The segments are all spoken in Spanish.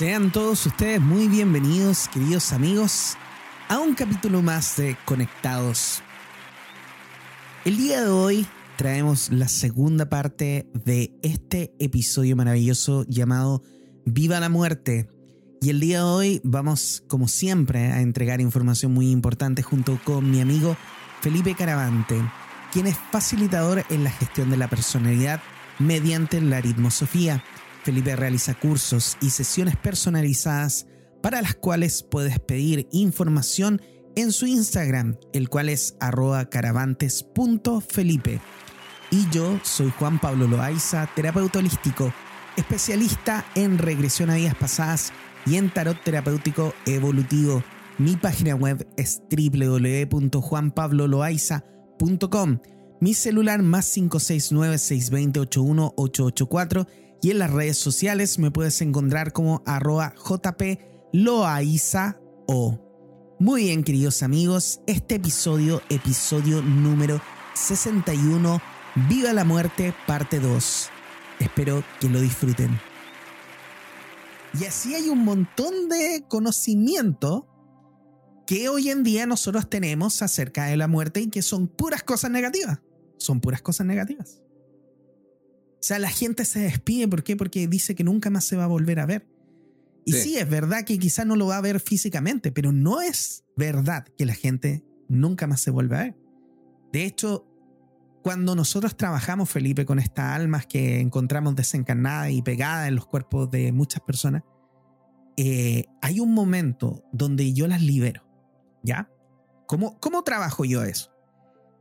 Sean todos ustedes muy bienvenidos, queridos amigos, a un capítulo más de Conectados. El día de hoy traemos la segunda parte de este episodio maravilloso llamado Viva la muerte. Y el día de hoy vamos, como siempre, a entregar información muy importante junto con mi amigo Felipe Caravante, quien es facilitador en la gestión de la personalidad mediante la aritmosofía Felipe realiza cursos y sesiones personalizadas para las cuales puedes pedir información en su Instagram, el cual es arroba caravantes.felipe. Y yo soy Juan Pablo Loaiza, terapeuta holístico, especialista en regresión a vidas pasadas y en tarot terapéutico evolutivo. Mi página web es www.juanpabloloaiza.com. Mi celular más 569 620 81884 y en las redes sociales me puedes encontrar como arroba o Muy bien, queridos amigos, este episodio, episodio número 61, Viva la Muerte, parte 2. Espero que lo disfruten. Y así hay un montón de conocimiento que hoy en día nosotros tenemos acerca de la muerte y que son puras cosas negativas. Son puras cosas negativas. O sea, la gente se despide, ¿por qué? Porque dice que nunca más se va a volver a ver. Y sí, es verdad que quizás no lo va a ver físicamente, pero no es verdad que la gente nunca más se vuelva a ver. De hecho, cuando nosotros trabajamos, Felipe, con estas almas que encontramos desencarnadas y pegadas en los cuerpos de muchas personas, eh, hay un momento donde yo las libero. ¿Ya? ¿Cómo, ¿Cómo trabajo yo eso?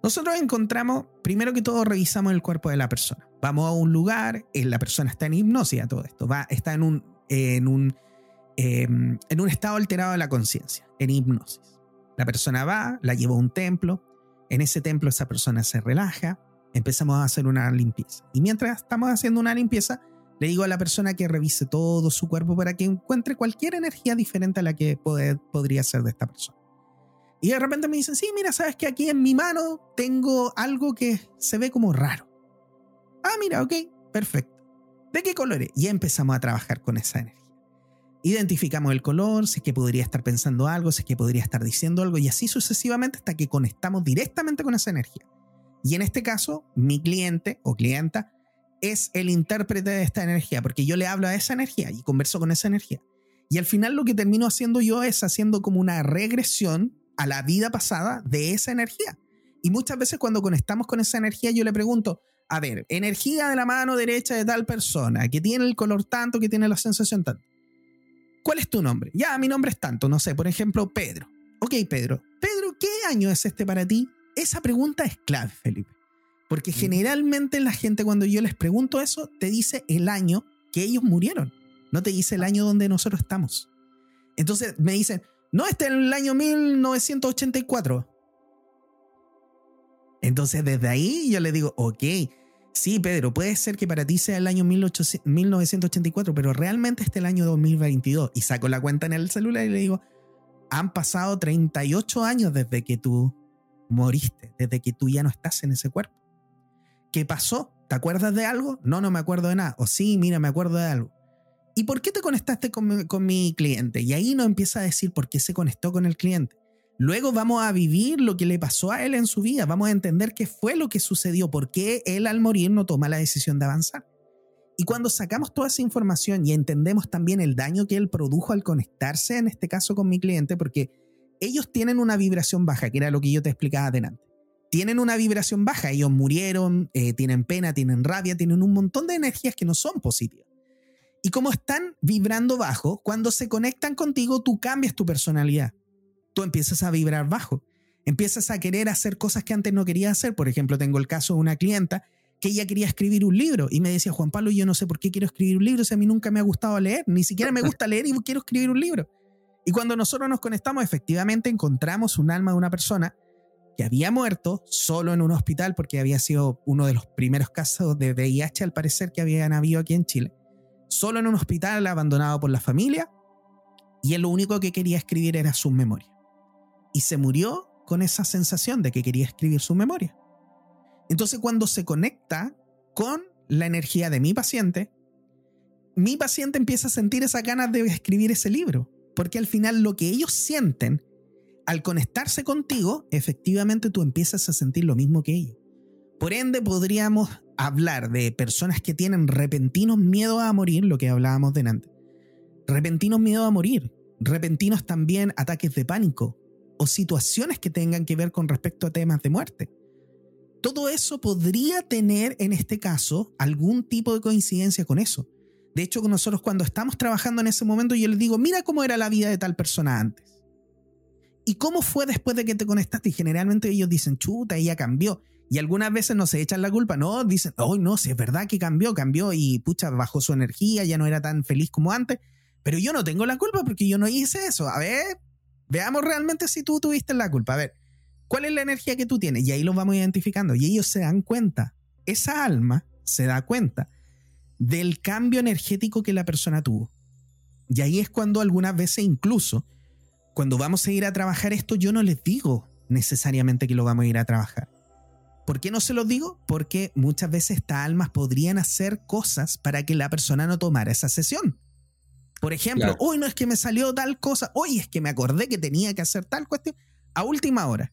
Nosotros encontramos, primero que todo, revisamos el cuerpo de la persona. Vamos a un lugar, eh, la persona está en hipnosis a todo esto, va, está en un, en un, em, en un estado alterado de la conciencia, en hipnosis. La persona va, la lleva a un templo, en ese templo esa persona se relaja, empezamos a hacer una limpieza. Y mientras estamos haciendo una limpieza, le digo a la persona que revise todo su cuerpo para que encuentre cualquier energía diferente a la que podría ser de esta persona. Y de repente me dicen, sí, mira, sabes que aquí en mi mano tengo algo que se ve como raro. Ah, mira, ok, perfecto. ¿De qué color es? Y empezamos a trabajar con esa energía. Identificamos el color, si es que podría estar pensando algo, si es que podría estar diciendo algo, y así sucesivamente hasta que conectamos directamente con esa energía. Y en este caso, mi cliente o clienta es el intérprete de esta energía, porque yo le hablo a esa energía y converso con esa energía. Y al final lo que termino haciendo yo es haciendo como una regresión a la vida pasada de esa energía. Y muchas veces cuando conectamos con esa energía yo le pregunto, a ver, energía de la mano derecha de tal persona, que tiene el color tanto, que tiene la sensación tanto. ¿Cuál es tu nombre? Ya, mi nombre es tanto, no sé, por ejemplo, Pedro. Ok, Pedro. Pedro, ¿qué año es este para ti? Esa pregunta es clave, Felipe. Porque generalmente la gente cuando yo les pregunto eso, te dice el año que ellos murieron. No te dice el año donde nosotros estamos. Entonces me dicen, no, este es el año 1984. Entonces, desde ahí yo le digo, ok, sí, Pedro, puede ser que para ti sea el año 1984, pero realmente este es el año 2022. Y saco la cuenta en el celular y le digo, han pasado 38 años desde que tú moriste, desde que tú ya no estás en ese cuerpo. ¿Qué pasó? ¿Te acuerdas de algo? No, no me acuerdo de nada. O sí, mira, me acuerdo de algo. ¿Y por qué te conectaste con mi, cliente? Y ahí nos empieza a decir por qué se conectó con el cliente. Luego vamos a vivir lo que le pasó a él en su vida, vamos a entender qué fue lo que sucedió, por qué él al morir no toma la decisión de avanzar. Y cuando sacamos toda esa información y entendemos también el daño que él produjo al conectarse, en este caso con mi cliente, porque ellos tienen una vibración baja, que era lo que yo te explicaba adelante. Tienen una vibración baja, ellos murieron, eh, tienen pena, tienen rabia, tienen un montón de energías que no son positivas. Y como están vibrando bajo, cuando se conectan contigo, tú cambias tu personalidad. Tú empiezas a vibrar bajo. Empiezas a querer hacer cosas que antes no querías hacer. Por ejemplo, tengo el caso de una clienta que ella quería escribir un libro y me decía, Juan Pablo, yo no sé por qué quiero escribir un libro, si a mí nunca me ha gustado leer, ni siquiera me gusta leer y quiero escribir un libro. Y cuando nosotros nos conectamos, efectivamente encontramos un alma de una persona que había muerto solo en un hospital porque había sido uno de los primeros casos de VIH al parecer que habían habido aquí en Chile solo en un hospital abandonado por la familia, y él lo único que quería escribir era su memoria. Y se murió con esa sensación de que quería escribir su memoria. Entonces cuando se conecta con la energía de mi paciente, mi paciente empieza a sentir esa ganas de escribir ese libro, porque al final lo que ellos sienten al conectarse contigo, efectivamente tú empiezas a sentir lo mismo que ellos. Por ende, podríamos hablar de personas que tienen repentinos miedos a morir, lo que hablábamos delante. Repentinos miedos a morir, repentinos también ataques de pánico o situaciones que tengan que ver con respecto a temas de muerte. Todo eso podría tener en este caso algún tipo de coincidencia con eso. De hecho, nosotros cuando estamos trabajando en ese momento, yo les digo, mira cómo era la vida de tal persona antes. ¿Y cómo fue después de que te conectaste? Y generalmente ellos dicen, chuta, ella cambió. Y algunas veces no se echan la culpa, no, dicen, oh, no, si es verdad que cambió, cambió y pucha, bajó su energía, ya no era tan feliz como antes. Pero yo no tengo la culpa porque yo no hice eso. A ver, veamos realmente si tú tuviste la culpa. A ver, ¿cuál es la energía que tú tienes? Y ahí los vamos identificando. Y ellos se dan cuenta, esa alma se da cuenta del cambio energético que la persona tuvo. Y ahí es cuando algunas veces incluso, cuando vamos a ir a trabajar esto, yo no les digo necesariamente que lo vamos a ir a trabajar. ¿Por qué no se los digo? Porque muchas veces estas almas podrían hacer cosas para que la persona no tomara esa sesión. Por ejemplo, hoy no es que me salió tal cosa, hoy es que me acordé que tenía que hacer tal cuestión a última hora.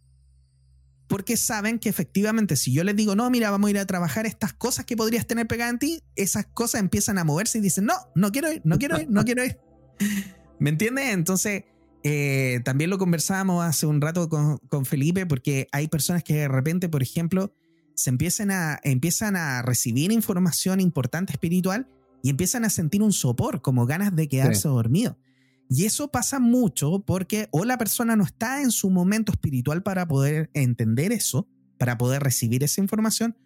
Porque saben que efectivamente si yo les digo, no, mira, vamos a ir a trabajar estas cosas que podrías tener pegadas en ti, esas cosas empiezan a moverse y dicen, no, no quiero ir, no quiero ir, no quiero ir. ¿Me entiendes? Entonces, eh, también lo conversábamos hace un rato con, con, Felipe, porque hay personas que de repente, por ejemplo, se empiezan a, empiezan a recibir información importante espiritual y empiezan a sentir un sopor, como ganas de quedarse dormido. Y eso pasa mucho porque o la persona no está en su momento espiritual para poder entender eso, para poder recibir esa información,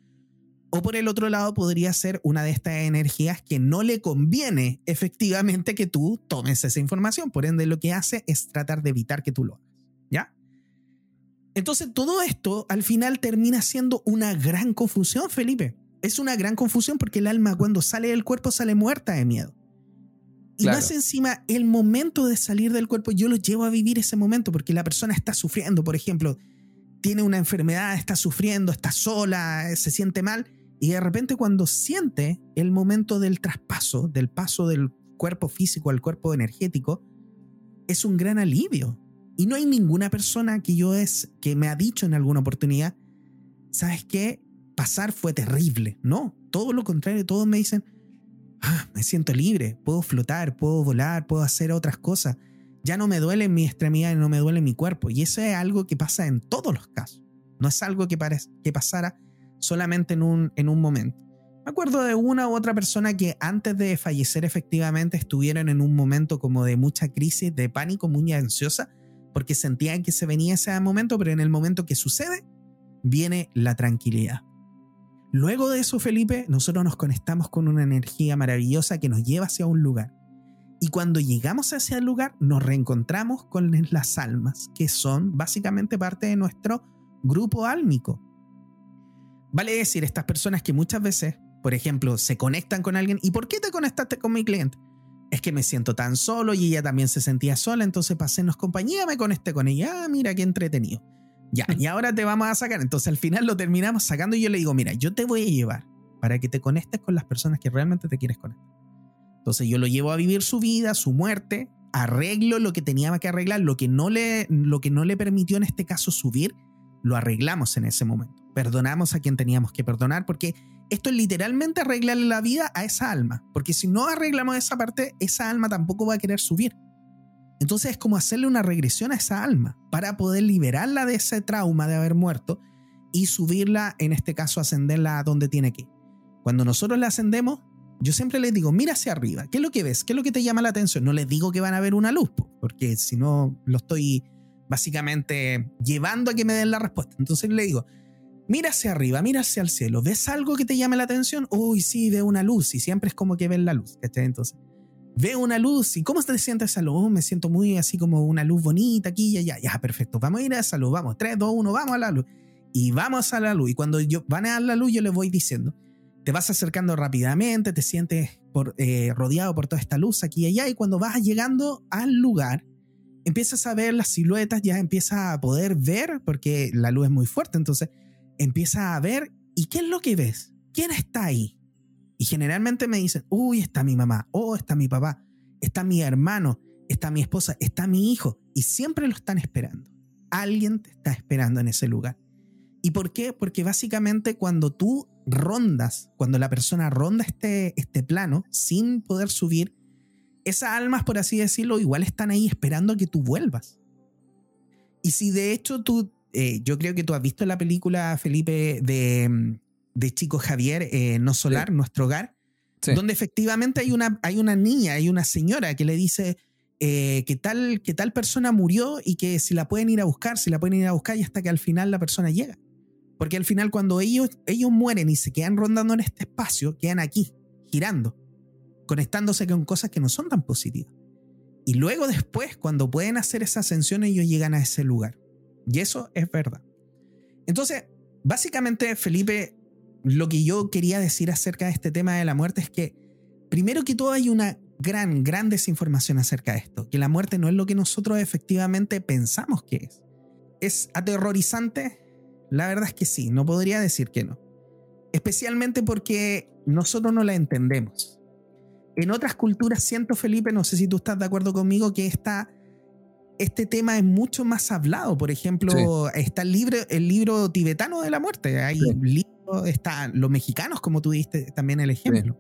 o por el otro lado podría ser una de estas energías que no le conviene efectivamente que tú tomes esa información. Por ende, lo que hace es tratar de evitar que tú lo hagas. ¿Ya? Entonces, todo esto al final termina siendo una gran confusión, Felipe es una gran confusión porque el alma cuando sale del cuerpo sale muerta de miedo. Y más encima, el momento de salir del cuerpo, yo lo llevo a vivir ese momento porque la persona está sufriendo, por ejemplo, tiene una enfermedad, está sufriendo, está sola, se siente mal, y de repente cuando siente el momento del traspaso, del paso del cuerpo físico al cuerpo energético, es un gran alivio. Y no hay ninguna persona que yo es, que me ha dicho en alguna oportunidad, ¿sabes qué? pasar fue terrible. No, todo lo contrario, todos me dicen, ah, me siento libre, puedo flotar, puedo volar, puedo hacer otras cosas. Ya no me duele mi extremidad, no me duele mi cuerpo. Y eso es algo que pasa en todos los casos. No es algo que, que pasara solamente en un, en un momento. Me acuerdo de una u otra persona que antes de fallecer efectivamente estuvieron en un momento como de mucha crisis, de pánico, muy ansiosa, porque sentían que se venía ese momento, pero en el momento que sucede, viene la tranquilidad. Luego de eso, Felipe, nosotros nos conectamos con una energía maravillosa que nos lleva hacia un lugar. Y cuando llegamos hacia el lugar, nos reencontramos con las almas, que son básicamente parte de nuestro grupo álmico. Vale decir, estas personas que muchas veces, por ejemplo, se conectan con alguien, ¿y por qué te conectaste con mi cliente? Es que me siento tan solo y ella también se sentía sola, entonces hacernos compañía me conecté con ella. Ah, mira qué entretenido. Ya, y ahora te vamos a sacar. Entonces al final lo terminamos sacando y yo le digo, mira, yo te voy a llevar para que te conectes con las personas que realmente te quieres conectar. Entonces yo lo llevo a vivir su vida, su muerte, arreglo lo que tenía que arreglar, lo que no le, lo que no le permitió en este caso subir, lo arreglamos en ese momento. Perdonamos a quien teníamos que perdonar porque esto es literalmente arreglarle la vida a esa alma, porque si no arreglamos esa parte, esa alma tampoco va a querer subir. Entonces es como hacerle una regresión a esa alma para poder liberarla de ese trauma de haber muerto y subirla, en este caso, ascenderla a donde tiene que. Cuando nosotros la ascendemos, yo siempre les digo, mira hacia arriba, ¿qué es lo que ves? ¿Qué es lo que te llama la atención? No les digo que van a ver una luz, porque si no, lo estoy básicamente llevando a que me den la respuesta. Entonces le digo, mira hacia arriba, mira hacia el cielo, ¿ves algo que te llame la atención? Uy, sí, veo una luz y siempre es como que ven la luz, Entonces, veo una luz y ¿cómo te sientes esa luz? me siento muy así como una luz bonita aquí y allá. Ya, perfecto, vamos a ir a esa luz, vamos, 3, 2, 1, vamos a la luz. Y vamos a la luz. Y cuando yo, van a la luz, yo les voy diciendo, te vas acercando rápidamente, te sientes eh, rodeado por toda esta luz aquí y allá. Y cuando vas llegando al lugar, empiezas a ver las siluetas, ya empiezas a poder ver, porque la luz es muy fuerte, entonces empiezas a ver, ¿y qué es lo que ves? ¿Quién está ahí? Y generalmente me dicen, uy, está mi mamá, oh, está mi papá, está mi hermano, está mi esposa, está mi hijo. Y siempre lo están esperando. Alguien te está esperando en ese lugar. ¿Y por qué? Porque básicamente cuando tú rondas, cuando la persona ronda este, este plano sin poder subir, esas almas, por así decirlo, igual están ahí esperando a que tú vuelvas. Y si de hecho tú, eh, yo creo que tú has visto la película, Felipe, de, de Chico Javier, eh, No Solar, Nuestro Hogar, donde efectivamente hay una, hay una niña, hay una señora que le dice eh, que, tal, que tal persona murió y que si la pueden ir a buscar, si la pueden ir a buscar y hasta que al final la persona llega. Porque al final cuando ellos, ellos mueren y se quedan rondando en este espacio, quedan aquí, girando, conectándose con cosas que no son tan positivas. Y luego después, cuando pueden hacer esa ascensión, ellos llegan a ese lugar. Y eso es verdad. Entonces, básicamente, Felipe, lo que yo quería decir acerca de este tema de la muerte es que, primero que todo, hay una gran, gran desinformación acerca de esto, que la muerte no es lo que nosotros efectivamente pensamos que es. ¿Es aterrorizante? La verdad es que sí, no podría decir que no. Especialmente porque nosotros no la entendemos. En otras culturas siento, Felipe, no sé si tú estás de acuerdo conmigo, que esta, este tema es mucho más hablado. Por ejemplo, está el libro, el libro tibetano de la muerte. Hay libros, están los mexicanos, como tú diste también el ejemplo.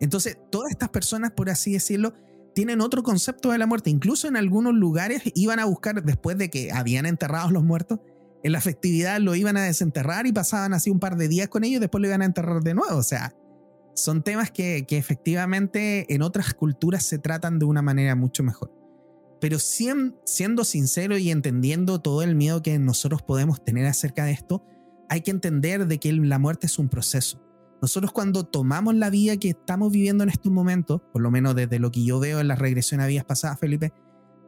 Entonces, todas estas personas, por así decirlo, tienen otro concepto de la muerte. Incluso en algunos lugares iban a buscar, después de que habían enterrado a los muertos, en la festividad lo iban a desenterrar y pasaban así un par de días con ellos y después lo iban a enterrar de nuevo. O sea, son temas que, efectivamente en otras culturas se tratan de una manera mucho mejor. Pero siendo sincero y entendiendo todo el miedo que nosotros podemos tener acerca de esto, hay que entender de que la muerte es un proceso. Nosotros cuando tomamos la vida que estamos viviendo en estos momentos, por lo menos desde lo que yo veo en la regresión a vidas pasadas, Felipe,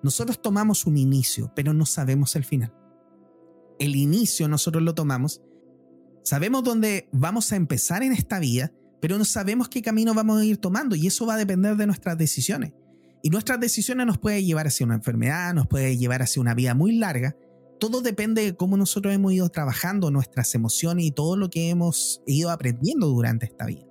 nosotros tomamos un inicio, pero no sabemos el final el inicio nosotros lo tomamos, sabemos dónde vamos a empezar en esta vida, pero no sabemos qué camino vamos a ir tomando y eso va a depender de nuestras decisiones. Y nuestras decisiones nos pueden llevar hacia una enfermedad, nos puede llevar hacia una vida muy larga. Todo depende de cómo nosotros hemos ido trabajando nuestras emociones y todo lo que hemos ido aprendiendo durante esta vida.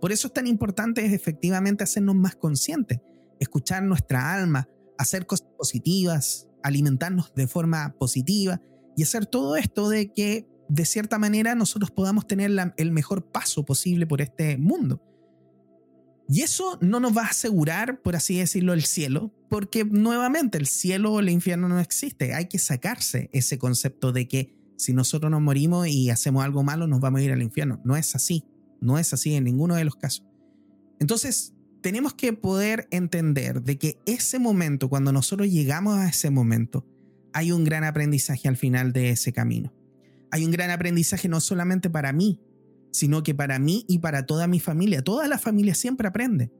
Por eso es tan importante es efectivamente hacernos más conscientes, escuchar nuestra alma, hacer cosas positivas, alimentarnos de forma positiva y hacer todo esto de que de cierta manera nosotros podamos tener el mejor paso posible por este mundo. Y eso no nos va a asegurar, por así decirlo, el cielo, porque nuevamente el cielo o el infierno no existe. Hay que sacarse ese concepto de que si nosotros nos morimos y hacemos algo malo nos vamos a ir al infierno. No es así, no es así en ninguno de los casos. Entonces, tenemos que poder entender de que ese momento, cuando nosotros llegamos a ese momento, hay un gran aprendizaje al final de ese camino. Hay un gran aprendizaje no solamente para mí, sino que para mí y para toda mi familia. Toda la familia siempre aprende.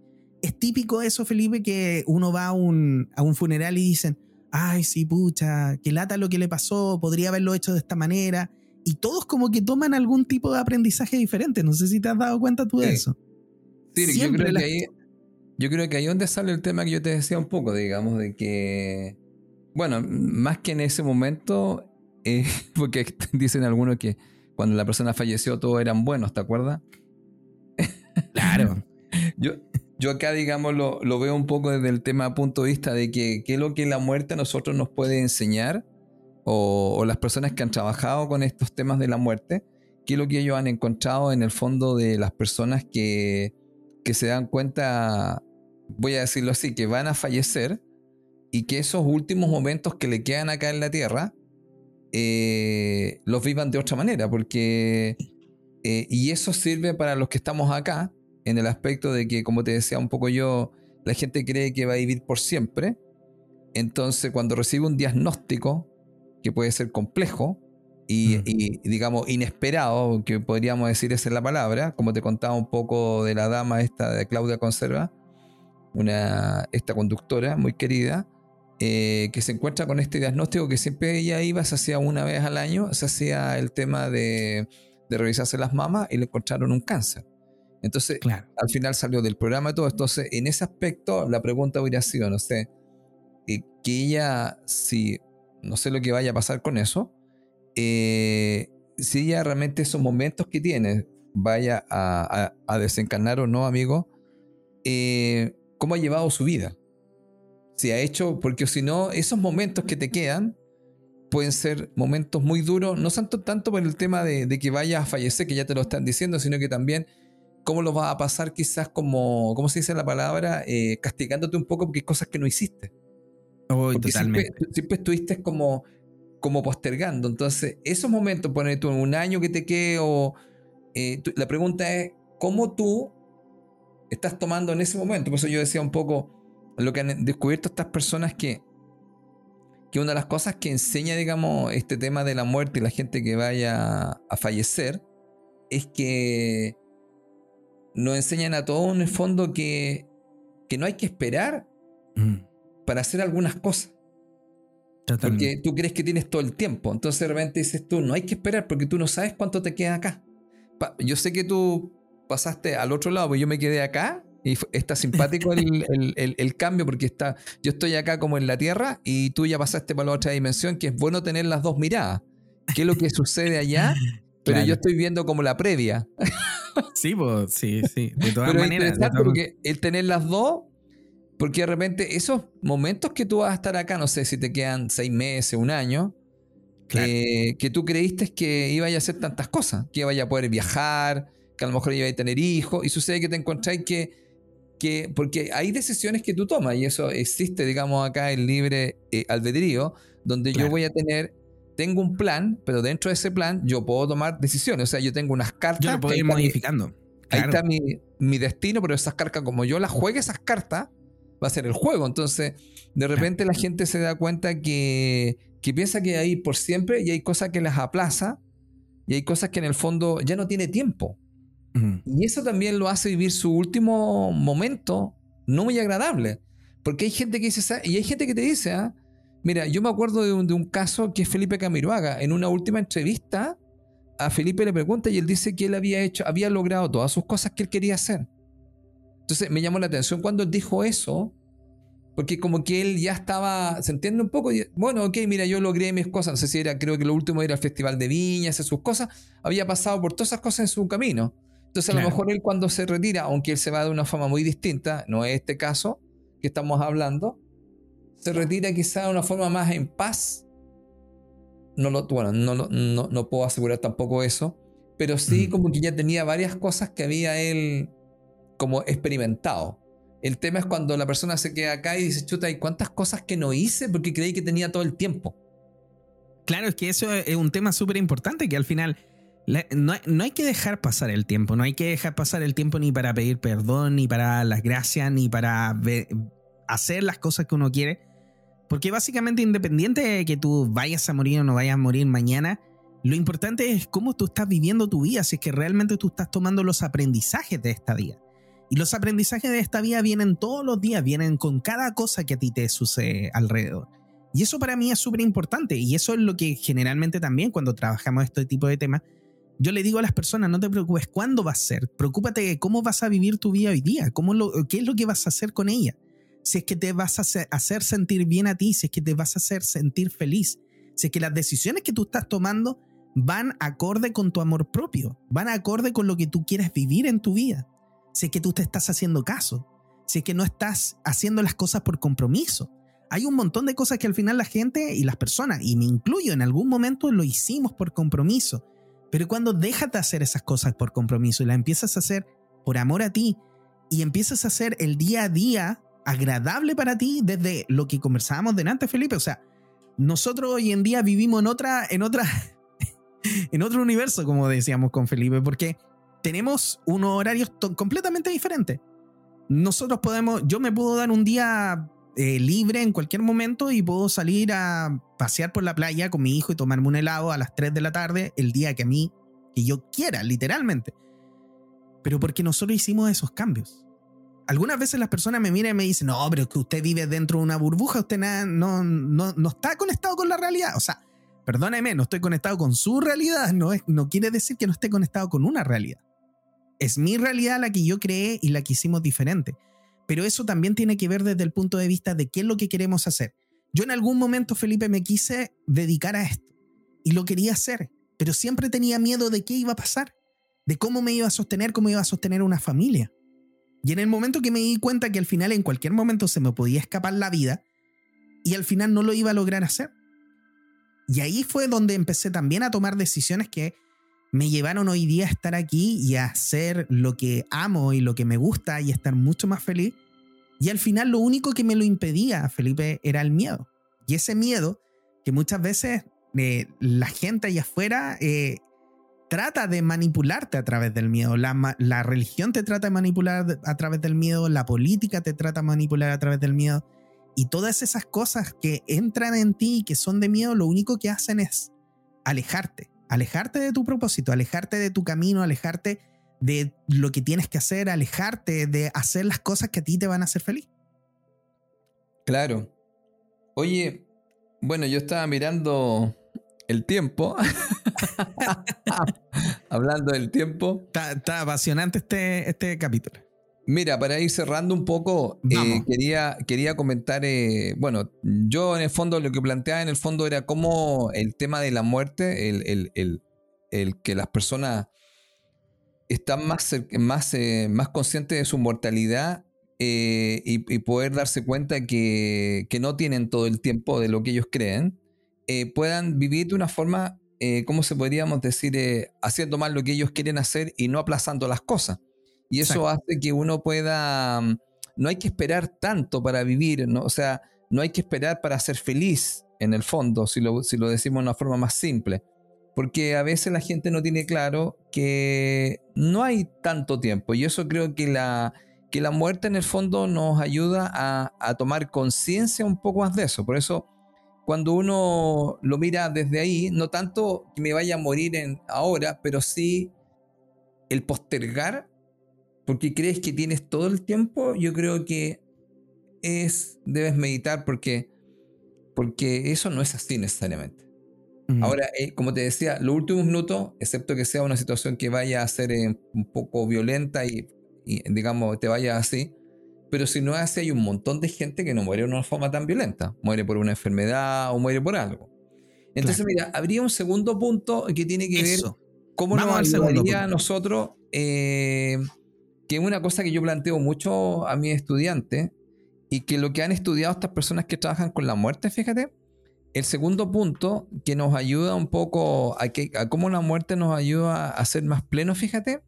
Es típico eso, Felipe, que uno va a un, a un funeral y dicen, ay, sí, pucha, que lata lo que le pasó, podría haberlo hecho de esta manera. Y todos como que toman algún tipo de aprendizaje diferente. No sé si te has dado cuenta tú de eso. Sí, yo creo, que ahí, yo creo que ahí donde sale el tema que yo te decía un poco, digamos, de que bueno, más que en ese momento, eh, porque dicen algunos que cuando la persona falleció todos eran buenos, ¿te acuerdas? Claro. yo, yo acá, digamos, lo, lo, veo un poco desde el tema punto de vista de que qué es lo que la muerte a nosotros nos puede enseñar, o, o, las personas que han trabajado con estos temas de la muerte, qué es lo que ellos han encontrado en el fondo de las personas que, que se dan cuenta, voy a decirlo así, que van a fallecer y que esos últimos momentos que le quedan acá en la Tierra eh, los vivan de otra manera, porque... Eh, y eso sirve para los que estamos acá, en el aspecto de que, como te decía un poco yo, la gente cree que va a vivir por siempre. Entonces, cuando recibe un diagnóstico, que puede ser complejo y, mm. y, digamos, inesperado, que podríamos decir esa es la palabra, como te contaba un poco de la dama esta de Claudia Conserva, una, esta conductora muy querida, eh, que se encuentra con este diagnóstico que siempre ella iba, se hacía una vez al año, se hacía el tema de, revisarse las mamas y le encontraron un cáncer. Entonces, al final salió del programa y todo. Entonces, en ese aspecto, la pregunta hubiera sido, no sé, eh, que ella, si, no sé lo que vaya a pasar con eso, eh, si ella realmente esos momentos que tiene, vaya a, desencarnar o no, amigo, eh, cómo ha llevado su vida. Si ha hecho, porque si no, esos momentos que te quedan pueden ser momentos muy duros, no tanto, tanto por el tema de, que vayas a fallecer, que ya te lo están diciendo, sino que también cómo lo vas a pasar quizás como, ¿cómo se dice la palabra? Eh, castigándote un poco porque hay cosas que no hiciste. totalmente. Siempre, estuviste como, como postergando. Entonces, esos momentos, poner tú en un año que te quede o... Eh, la pregunta es, ¿cómo tú estás tomando en ese momento? Por eso yo decía un poco lo que han descubierto estas personas que que una de las cosas que enseña, digamos, este tema de la muerte y la gente que vaya a fallecer es que nos enseñan a todos en el fondo que, que no hay que esperar mm. para hacer algunas cosas. Porque tú crees que tienes todo el tiempo. Entonces de repente dices tú, no hay que esperar porque tú no sabes cuánto te queda acá. Yo sé que tú pasaste al otro lado, pues yo me quedé acá y está simpático el, cambio porque está, yo estoy acá como en la Tierra y tú ya pasaste para la otra dimensión, que es bueno tener las dos miradas. ¿Qué es lo que sucede allá? Pero yo estoy viendo como la previa. Sí, pues, sí, sí. De todas maneras. porque el tener las dos, porque de repente esos momentos que tú vas a estar acá, no sé si te quedan seis meses, un año, eh, que tú creíste que iba a hacer tantas cosas, que iba a poder viajar, que a lo mejor iba a tener hijos, y sucede que te encontráis que porque hay decisiones que tú tomas y eso existe, digamos, acá el libre eh, albedrío, donde yo voy a tener, tengo un plan, pero dentro de ese plan yo puedo tomar decisiones. O sea, yo tengo unas cartas. Yo lo puedo ir modificando. Ahí está mi, destino, pero esas cartas, como yo las juegue, esas cartas, va a ser el juego. Entonces, de repente la gente se da cuenta que, que piensa que hay por siempre y hay cosas que las aplaza y hay cosas que en el fondo ya no tiene tiempo. Y eso también lo hace vivir su último momento no muy agradable. Porque hay gente que dice, y hay gente que te dice, ¿ah? mira, yo me acuerdo de un, caso que es Felipe Camiroaga. En una última entrevista, a Felipe le pregunta y él dice que él había hecho, había logrado todas sus cosas que él quería hacer. Entonces me llamó la atención cuando él dijo eso, porque como que él ya estaba, se entiende un poco, bueno, ok, mira, yo logré mis cosas, no sé si era, creo que lo último era el Festival de Viñas, sus cosas, había pasado por todas esas cosas en su camino. Entonces, a lo mejor él cuando se retira, aunque él se va de una forma muy distinta, no es este caso que estamos hablando, se retira quizá de una forma más en paz. No lo, bueno, no, no, no puedo asegurar tampoco eso, pero sí como que ya tenía varias cosas que había él como experimentado. El tema es cuando la persona se queda acá y dice, chuta, ¿y cuántas cosas que no hice porque creí que tenía todo el tiempo? Claro, es que eso es un tema súper importante que al final no, hay que dejar pasar el tiempo, no hay que dejar pasar el tiempo ni para pedir perdón, ni para las gracias, ni para hacer las cosas que uno quiere. Porque básicamente independiente de que tú vayas a morir o no vayas a morir mañana, lo importante es cómo tú estás viviendo tu vida, si es que realmente tú estás tomando los aprendizajes de esta vida. Y los aprendizajes de esta vida vienen todos los días, vienen con cada cosa que a ti te sucede alrededor. Y eso para mí es súper importante. Y eso es lo que generalmente también cuando trabajamos este tipo de temas, yo le digo a las personas, no te preocupes cuándo va a ser, preocúpate de cómo vas a vivir tu vida hoy día, cómo lo, qué es lo que vas a hacer con ella. Si es que te vas a hacer, sentir bien a ti, si es que te vas a hacer sentir feliz, si es que las decisiones que tú estás tomando van acorde con tu amor propio, van acorde con lo que tú quieres vivir en tu vida, si es que tú te estás haciendo caso, si es que no estás haciendo las cosas por compromiso. Hay un montón de cosas que al final la gente y las personas, y me incluyo en algún momento, lo hicimos por compromiso pero cuando dejas de hacer esas cosas por compromiso y las empiezas a hacer por amor a ti y empiezas a hacer el día a día agradable para ti desde lo que conversábamos delante, Felipe, o sea, nosotros hoy en día vivimos en otra en otra en otro universo, como decíamos con Felipe, porque tenemos unos horarios completamente diferentes. Nosotros podemos, yo me puedo dar un día eh, libre en cualquier momento y puedo salir a pasear por la playa con mi hijo y tomarme un helado a las 3 de la tarde el día que a mí, que yo quiera, literalmente. Pero porque nosotros hicimos esos cambios. Algunas veces las personas me miran y me dicen, no, pero es que usted vive dentro de una burbuja, usted no, no, no está conectado con la realidad. O sea, perdóneme, no estoy conectado con su realidad, no, es, no quiere decir que no esté conectado con una realidad. Es mi realidad la que yo creé y la que hicimos diferente pero eso también tiene que ver desde el punto de vista de qué es lo que queremos hacer. Yo en algún momento, Felipe, me quise dedicar a esto y lo quería hacer, pero siempre tenía miedo de qué iba a pasar, de cómo me iba a sostener, cómo iba a sostener una familia. Y en el momento que me di cuenta que al final en cualquier momento se me podía escapar la vida y al final no lo iba a lograr hacer. Y ahí fue donde empecé también a tomar decisiones que me llevaron hoy día a estar aquí y a hacer lo que amo y lo que me gusta y estar mucho más feliz. Y al final lo único que me lo impedía, Felipe, era el miedo. Y ese miedo que muchas veces eh, la gente allá afuera eh, trata de manipularte a través del miedo. La, la, religión te trata de manipular a través del miedo, la política te trata de manipular a través del miedo. Y todas esas cosas que entran en ti y que son de miedo, lo único que hacen es alejarte, alejarte de tu propósito, alejarte de tu camino, alejarte de lo que tienes que hacer, alejarte de hacer las cosas que a ti te van a hacer feliz. Claro. Oye, bueno, yo estaba mirando el tiempo. Hablando del tiempo. Está, apasionante este, este capítulo. Mira, para ir cerrando un poco, eh, quería, quería comentar, eh, bueno, yo en el fondo lo que planteaba en el fondo era cómo el tema de la muerte, el, el, que las personas están más, más, eh, más conscientes de su mortalidad y, poder darse cuenta que, que, no tienen todo el tiempo de lo que ellos creen, puedan vivir de una forma, ¿cómo se podríamos decir? haciendo más lo que ellos quieren hacer y no aplazando las cosas. Y eso hace que uno pueda, mm, no hay que esperar tanto para vivir, ¿no? o sea, no hay que esperar para ser feliz en el fondo, si lo, si lo decimos de una forma más simple. Porque a veces la gente no tiene claro que no hay tanto tiempo. Y eso creo que la, que la muerte en el fondo nos ayuda a, tomar conciencia un poco más de eso. Por eso, cuando uno lo mira desde ahí, no tanto que me vaya a morir ahora, pero sí el postergar porque crees que tienes todo el tiempo, yo creo que es debes meditar porque porque eso no es así necesariamente. Ahora, eh, como te decía, los últimos minutos, excepto que sea una situación que vaya a ser eh, un poco violenta y, digamos, te vaya así, pero si no es así, hay un montón de gente que no muere de una forma tan violenta. Muere por una enfermedad o muere por algo. Entonces, mira, habría un segundo punto que tiene que ver cómo nos ayudaría a nosotros eh, que es una cosa que yo planteo mucho a mis estudiantes y que lo que han estudiado estas personas que trabajan con la muerte, fíjate, el segundo punto que nos ayuda un poco a, que, a cómo la muerte nos ayuda a ser más pleno, fíjate,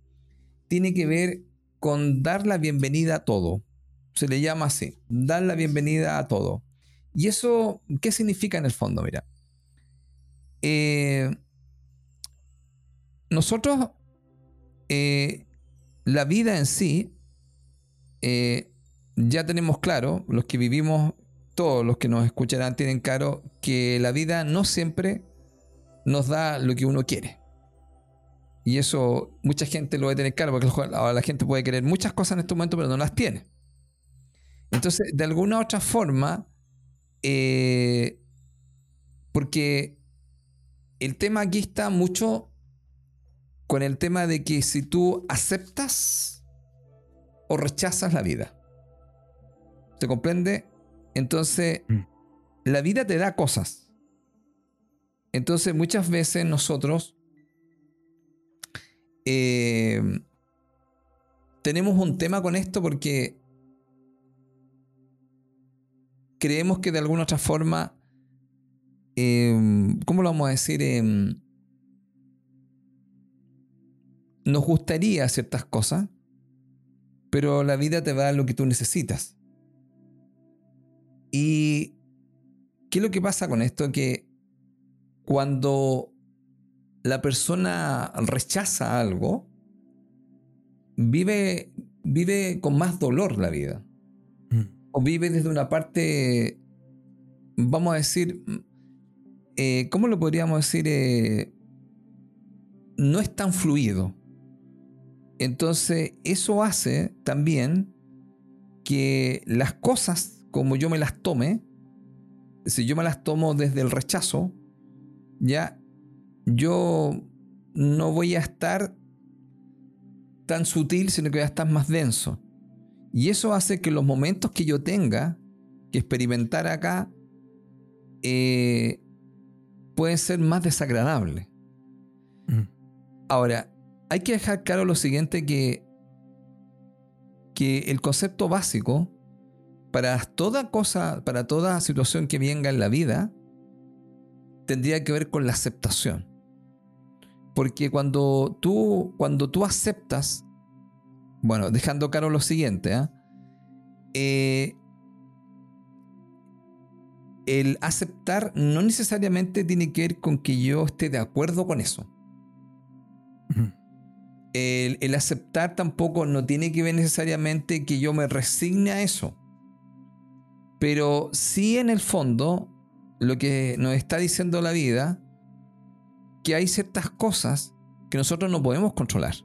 tiene que ver con dar la bienvenida a todo. Se le llama así, dar la bienvenida a todo. ¿Y eso qué significa en el fondo? Mira, eh, nosotros eh, la vida en sí, eh, ya tenemos claro, los que vivimos, todos los que nos escucharán tienen claro que la vida no siempre nos da lo que uno quiere. Y eso mucha gente lo debe tener claro, porque ahora la gente puede querer muchas cosas en este momento, pero no las tiene. Entonces, de alguna u otra forma, eh, porque el tema aquí está mucho con el tema de que si tú aceptas o rechazas la vida. ¿Se comprende? Entonces, mm. la vida te da cosas. Entonces, muchas veces nosotros eh, tenemos un tema con esto porque creemos que de alguna otra forma, eh, ¿cómo lo vamos a decir? Eh, nos gustaría ciertas cosas, pero la vida te va a lo que tú necesitas. ¿Y qué es lo que pasa con esto? Que cuando la persona rechaza algo, vive, vive con más dolor la vida. Mm. O vive desde una parte, vamos a decir, eh, ¿cómo lo podríamos decir? Eh, no es tan fluido. Entonces, eso hace también que las cosas, como yo me las tome, si yo me las tomo desde el rechazo, ya yo no voy a estar tan sutil, sino que voy a estar más denso. Y eso hace que los momentos que yo tenga que experimentar acá eh, pueden ser más desagradables. Mm. Ahora, hay que dejar claro lo siguiente que, que el concepto básico para toda cosa, para toda situación que venga en la vida, tendría que ver con la aceptación. Porque cuando tú, cuando tú aceptas, bueno, dejando claro lo siguiente, ¿ah? eh, el aceptar no necesariamente tiene que ver con que yo esté de acuerdo con eso. el, el, aceptar tampoco no tiene que ver necesariamente que yo me resigne a eso. Pero sí en el fondo, lo que nos está diciendo la vida, que hay ciertas cosas que nosotros no podemos controlar.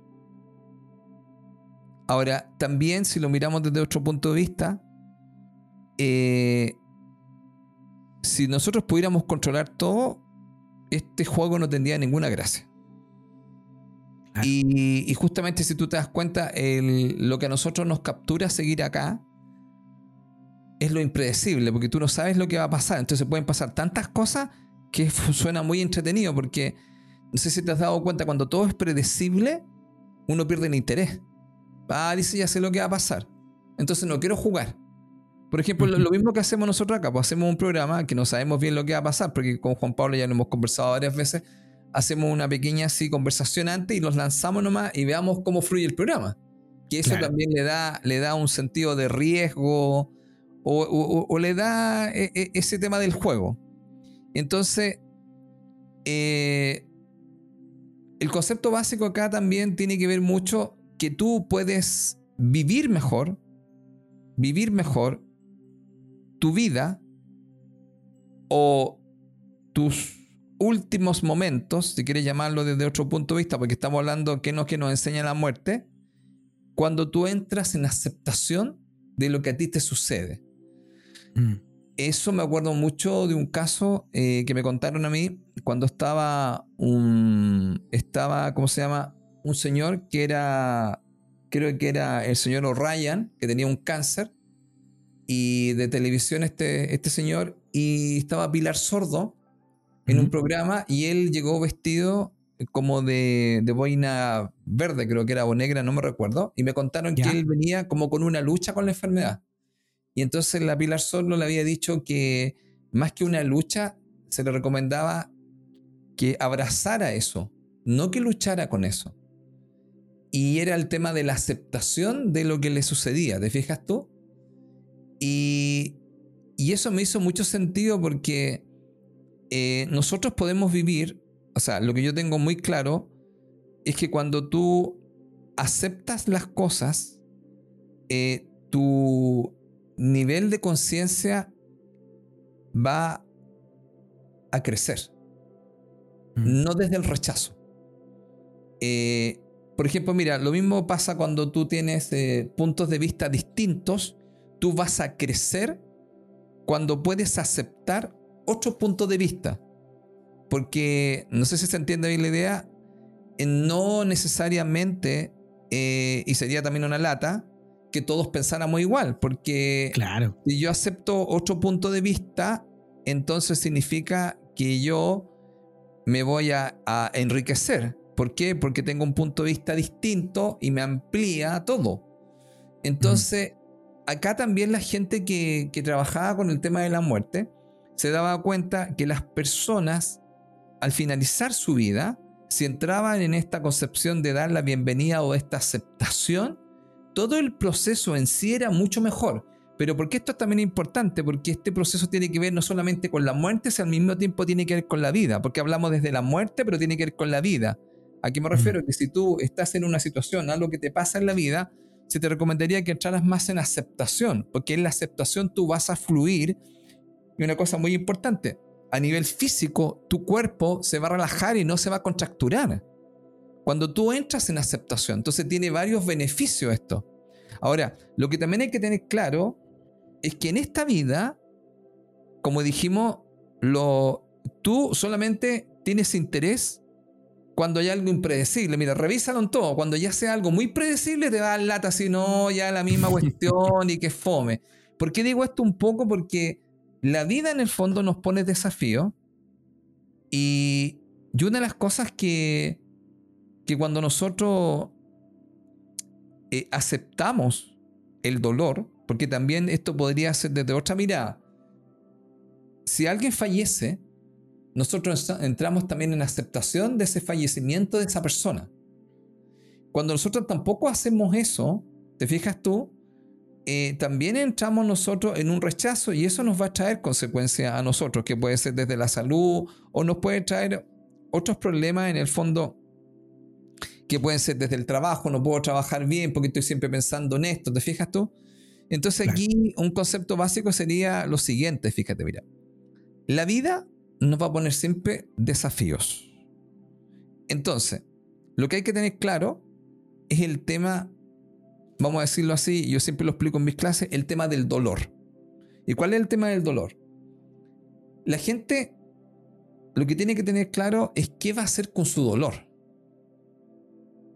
Ahora, también si lo miramos desde otro punto de vista, eh, si nosotros pudiéramos controlar todo, este juego no tendría ninguna gracia. Y, justamente si tú te das cuenta, lo que a nosotros nos captura seguir acá es lo impredecible, porque tú no sabes lo que va a pasar. Entonces pueden pasar tantas cosas que suena muy entretenido, porque no sé si te has dado cuenta, cuando todo es predecible, uno pierde el interés. Ah, dice, ya sé lo que va a pasar. Entonces no quiero jugar. Por ejemplo, lo, mismo que hacemos nosotros acá, pues hacemos un programa que no sabemos bien lo que va a pasar, porque con Juan Pablo ya lo hemos conversado varias veces, hacemos una pequeña así conversación antes y los lanzamos nomás y veamos cómo fluye el programa. Que eso también le da, le da un sentido de riesgo, o, le da e, e, ese tema del juego. Entonces, eh, el concepto básico acá también tiene que ver mucho que tú puedes vivir mejor, vivir mejor tu vida o tus últimos momentos, si quieres llamarlo desde otro punto de vista, porque estamos hablando que no que nos enseña la muerte, cuando tú entras en aceptación de lo que a ti te sucede. Mm. Eso me acuerdo mucho de un caso eh, que me contaron a mí cuando estaba un. Estaba, ¿cómo se llama? Un señor que era. Creo que era el señor O'Ryan, que tenía un cáncer. Y de televisión, este, este señor. Y estaba Pilar Sordo en un programa. Y él llegó vestido como de, de, boina verde, creo que era o negra, no me recuerdo. Y me contaron que él venía como con una lucha con la enfermedad. Y entonces la Pilar Solo le había dicho que más que una lucha, se le recomendaba que abrazara eso, no que luchara con eso. Y era el tema de la aceptación de lo que le sucedía, ¿te fijas tú? Y, y eso me hizo mucho sentido porque eh, nosotros podemos vivir, o sea, lo que yo tengo muy claro es que cuando tú aceptas las cosas, eh, tu, nivel de conciencia va a crecer. Mm. No desde el rechazo. Eh, por ejemplo, mira, lo mismo pasa cuando tú tienes eh, puntos de vista distintos. Tú vas a crecer cuando puedes aceptar otro punto de vista. Porque, no sé si se entiende bien la idea, no necesariamente, eh, y sería también una lata, que todos pensáramos igual, porque claro. si yo acepto otro punto de vista, entonces significa que yo me voy a, enriquecer. ¿Por qué? Porque tengo un punto de vista distinto y me amplía todo. Entonces, acá también la gente que, que trabajaba con el tema de la muerte se daba cuenta que las personas, al finalizar su vida, si entraban en esta concepción de dar la bienvenida o esta aceptación, todo el proceso en sí era mucho mejor. Pero porque esto es también importante, porque este proceso tiene que ver no solamente con la muerte, sino al mismo tiempo tiene que ver con la vida, porque hablamos desde la muerte, pero tiene que ver con la vida. ¿A qué me refiero? Mm. Que si tú estás en una situación, algo que te pasa en la vida, se te recomendaría que entraras más en aceptación, porque en la aceptación tú vas a fluir. Y una cosa muy importante, a nivel físico, tu cuerpo se va a relajar y no se va a contracturar. Cuando tú entras en aceptación, entonces tiene varios beneficios esto. Ahora, lo que también hay que tener claro es que en esta vida, como dijimos, lo, tú solamente tienes interés cuando hay algo impredecible. Mira, revísalo en todo. Cuando ya sea algo muy predecible, te va a dar lata, si no, ya la misma cuestión y que fome. ¿Por qué digo esto un poco? Porque la vida en el fondo nos pone desafío y, y una de las cosas que, que cuando nosotros eh, aceptamos el dolor, porque también esto podría ser desde otra mirada, si alguien fallece, nosotros entramos también en aceptación de ese fallecimiento de esa persona. Cuando nosotros tampoco hacemos eso, ¿te fijas tú? Eh, también entramos nosotros en un rechazo y eso nos va a traer consecuencias a nosotros, que puede ser desde la salud o nos puede traer otros problemas en el fondo que pueden ser desde el trabajo, no puedo trabajar bien porque estoy siempre pensando en esto, ¿te fijas tú? Entonces aquí un concepto básico sería lo siguiente, fíjate, mira. La vida nos va a poner siempre desafíos. Entonces, lo que hay que tener claro es el tema, vamos a decirlo así, yo siempre lo explico en mis clases, el tema del dolor. ¿Y cuál es el tema del dolor? La gente lo que tiene que tener claro es qué va a hacer con su dolor.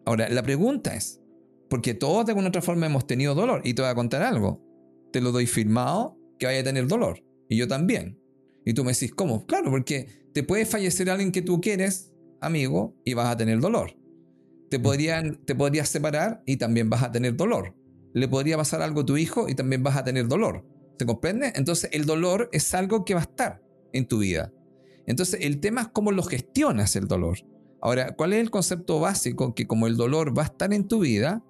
Ahora, la pregunta es, porque todos de alguna otra forma hemos tenido dolor, y te voy a contar algo, te lo doy firmado que vaya a tener dolor, y yo también. Y tú me decís, ¿cómo? Claro, porque te puede fallecer alguien que tú quieres, amigo, y vas a tener dolor. Te, mm. podrían, te podrías separar y también vas a tener dolor. Le podría pasar algo a tu hijo y también vas a tener dolor. ¿Se comprende? Entonces el dolor es algo que va a estar en tu vida. Entonces el tema es cómo lo gestionas el dolor. Ahora, ¿cuál es el concepto básico? Que como el dolor va a estar en tu vida,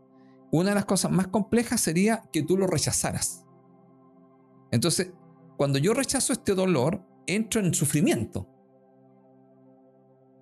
una de las cosas más complejas sería que tú lo rechazaras. Entonces, cuando yo rechazo este dolor, entro en sufrimiento.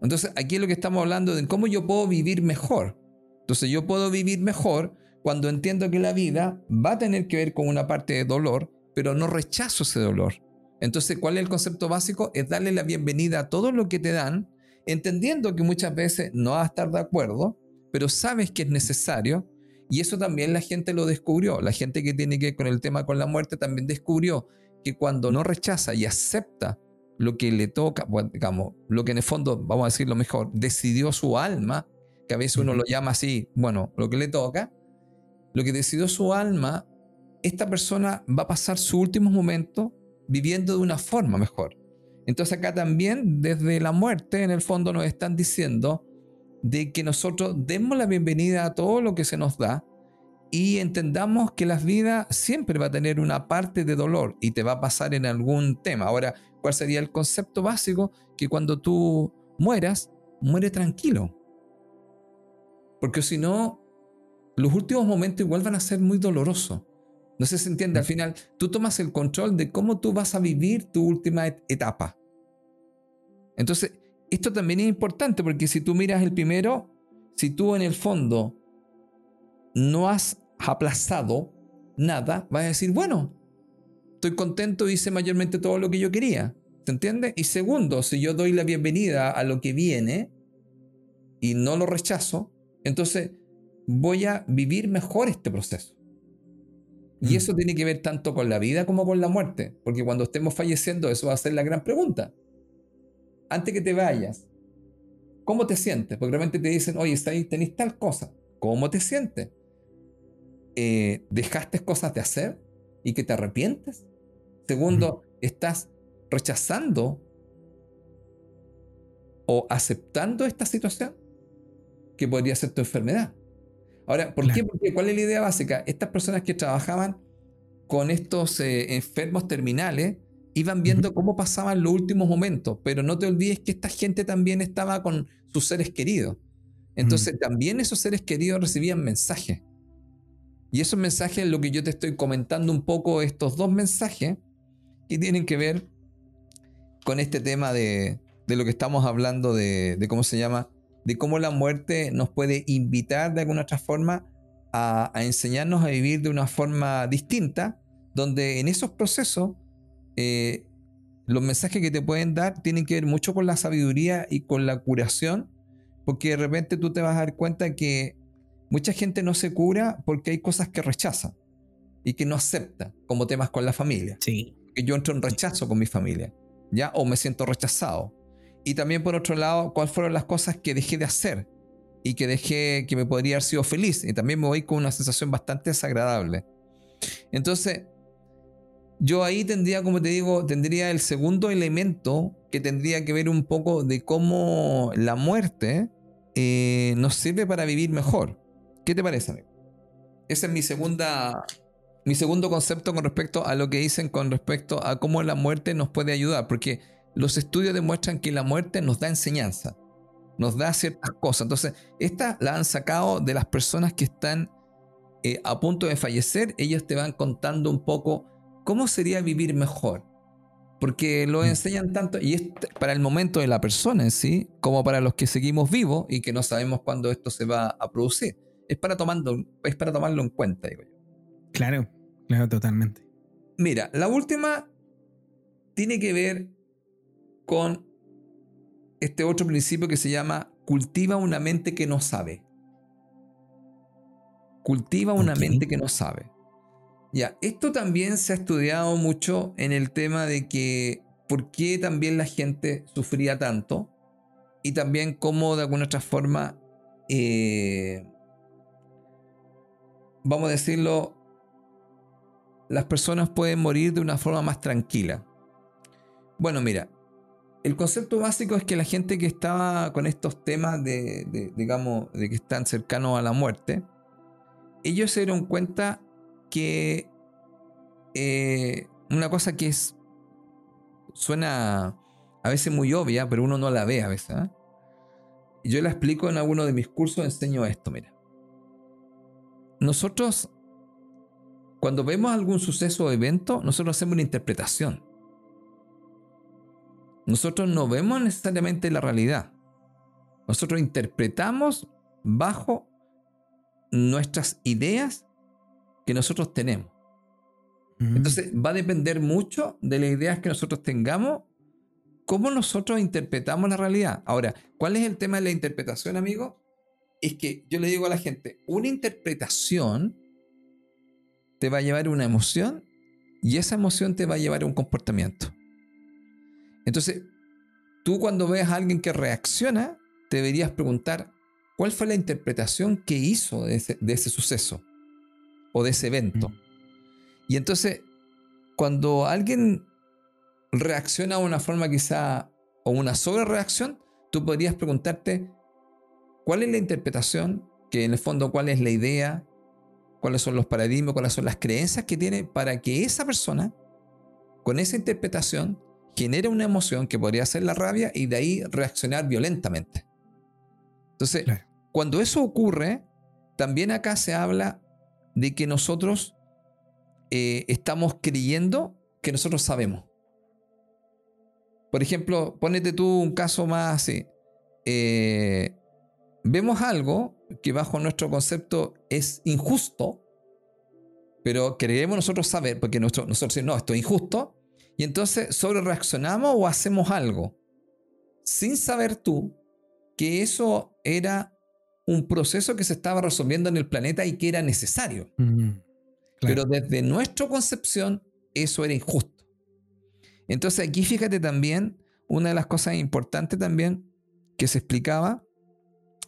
Entonces, aquí es lo que estamos hablando de cómo yo puedo vivir mejor. Entonces, yo puedo vivir mejor cuando entiendo que la vida va a tener que ver con una parte de dolor, pero no rechazo ese dolor. Entonces, ¿cuál es el concepto básico? Es darle la bienvenida a todo lo que te dan, entendiendo que muchas veces no vas a estar de acuerdo, pero sabes que es necesario. Y eso también la gente lo descubrió. La gente que tiene que ver con el tema con la muerte también descubrió que cuando no rechaza y acepta lo que le toca, digamos, lo que en el fondo, vamos a decirlo mejor, decidió su alma, que a veces uno lo llama así, bueno, lo que le toca, lo que decidió su alma, esta persona va a pasar su últimos momentos viviendo de una forma mejor. Entonces acá también desde la muerte en el fondo nos están diciendo de que nosotros demos la bienvenida a todo lo que se nos da y entendamos que la vida siempre va a tener una parte de dolor y te va a pasar en algún tema. Ahora, ¿cuál sería el concepto básico? Que cuando tú mueras, muere tranquilo. Porque si no, los últimos momentos igual van a ser muy dolorosos. No sé si se entiende, al final tú tomas el control de cómo tú vas a vivir tu última etapa. Entonces, esto también es importante porque si tú miras el primero, si tú en el fondo no has aplazado nada, vas a decir, bueno, estoy contento, hice mayormente todo lo que yo quería. ¿Se entiende? Y segundo, si yo doy la bienvenida a lo que viene y no lo rechazo, entonces voy a vivir mejor este proceso. Y mm. eso tiene que ver tanto con la vida como con la muerte, porque cuando estemos falleciendo eso va a ser la gran pregunta. Antes que te vayas, ¿cómo te sientes? Porque realmente te dicen, oye, tenéis tal cosa, ¿cómo te sientes? Eh, dejaste cosas de hacer y que te arrepientes. Segundo, estás rechazando o aceptando esta situación que podría ser tu enfermedad. Ahora, ¿por qué? Porque ¿cuál es la idea básica? Estas personas que trabajaban con estos eh, enfermos terminales iban viendo cómo pasaban los últimos momentos, pero no te olvides que esta gente también estaba con sus seres queridos. Entonces, también esos seres queridos recibían mensajes. Y esos mensajes, lo que yo te estoy comentando un poco, estos dos mensajes, que tienen que ver con este tema de, lo que estamos hablando de, cómo se llama, de cómo la muerte nos puede invitar de alguna otra forma a, enseñarnos a vivir de una forma distinta, donde en esos procesos eh, los mensajes que te pueden dar tienen que ver mucho con la sabiduría y con la curación, porque de repente tú te vas a dar cuenta que Mucha gente no se cura porque hay cosas que rechaza y que no acepta, como temas con la familia. Sí. Que yo entro en rechazo con mi familia, ¿ya? O me siento rechazado. Y también por otro lado, cuáles fueron las cosas que dejé de hacer y que dejé que me podría haber sido feliz. Y también me voy con una sensación bastante desagradable. Entonces, yo ahí tendría, como te digo, tendría el segundo elemento que tendría que ver un poco de cómo la muerte eh, nos sirve para vivir mejor. ¿Qué te parece, amigo? Ese es mi segunda, mi segundo concepto con respecto a lo que dicen con respecto a cómo la muerte nos puede ayudar, porque los estudios demuestran que la muerte nos da enseñanza, nos da ciertas cosas. Entonces, esta la han sacado de las personas que están eh, a punto de fallecer, ellos te van contando un poco cómo sería vivir mejor. Porque lo mm. enseñan tanto, y es para el momento de la persona en sí, como para los que seguimos vivos y que no sabemos cuándo esto se va a producir. Es para, tomando, es para tomarlo en cuenta, digo yo. Claro, claro, totalmente. Mira, la última tiene que ver con este otro principio que se llama cultiva una mente que no sabe. Cultiva una mente que no sabe. Ya, esto también se ha estudiado mucho en el tema de que por qué también la gente sufría tanto y también cómo de alguna otra forma, eh, vamos a decirlo, las personas pueden morir de una forma más tranquila. Bueno, mira, el concepto básico es que la gente que estaba con estos temas de, digamos, de que están cercanos a la muerte, ellos se dieron cuenta que eh, una cosa que es suena a veces muy obvia, pero uno no la ve a veces. ¿eh? Yo la explico en alguno de mis cursos, enseño esto, mira. Nosotros, cuando vemos algún suceso o evento, nosotros hacemos una interpretación. Nosotros no vemos necesariamente la realidad. Nosotros interpretamos bajo nuestras ideas que nosotros tenemos. Entonces va a depender mucho de las ideas que nosotros tengamos, cómo nosotros interpretamos la realidad. Ahora, ¿cuál es el tema de la interpretación, amigo? Es que yo le digo a la gente, una interpretación te va a llevar a una emoción y esa emoción te va a llevar a un comportamiento. Entonces, tú cuando ves a alguien que reacciona, te deberías preguntar, ¿Cuál fue la interpretación que hizo de ese, suceso o de ese evento? Y entonces, cuando alguien reacciona de una forma quizá o una sobrereacción, tú podrías preguntarte cuál es la interpretación, que en el fondo cuál es la idea, cuáles son los paradigmas, cuáles son las creencias que tiene para que esa persona, con esa interpretación, genere una emoción que podría ser la rabia y de ahí reaccionar violentamente. Entonces, cuando eso ocurre, también acá se habla de que nosotros eh, estamos creyendo que nosotros sabemos. Por ejemplo, ponete tú un caso más así. Eh, vemos algo que bajo nuestro concepto es injusto, pero creemos nosotros saber, porque nosotros decimos, no, esto es injusto, y entonces sobre reaccionamos o hacemos algo, sin saber tú que eso era un proceso que se estaba resolviendo en el planeta y que era necesario. Pero desde nuestra concepción, eso era injusto. Entonces aquí fíjate también, una de las cosas importantes también que se explicaba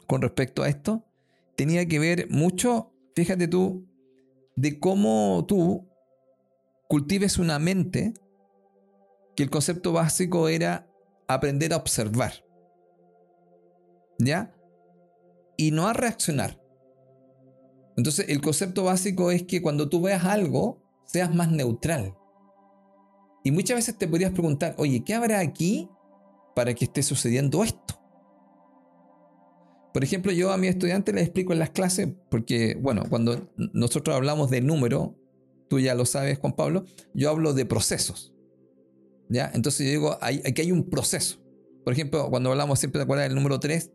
con respecto a esto, tenía que ver mucho, fíjate tú, de cómo tú cultives una mente, que el concepto básico era aprender a observar. ¿Ya? Y no a reaccionar. Entonces el concepto básico es que cuando tú veas algo, seas más neutral. Y muchas veces te podrías preguntar, oye, ¿qué habrá aquí para que esté sucediendo esto? Por ejemplo, yo a mi estudiante les explico en las clases, porque, bueno, cuando nosotros hablamos de número, tú ya lo sabes, Juan Pablo, yo hablo de procesos. ¿Ya? Entonces yo digo, aquí hay un proceso. Por ejemplo, cuando hablamos siempre de acuerdas del número 3,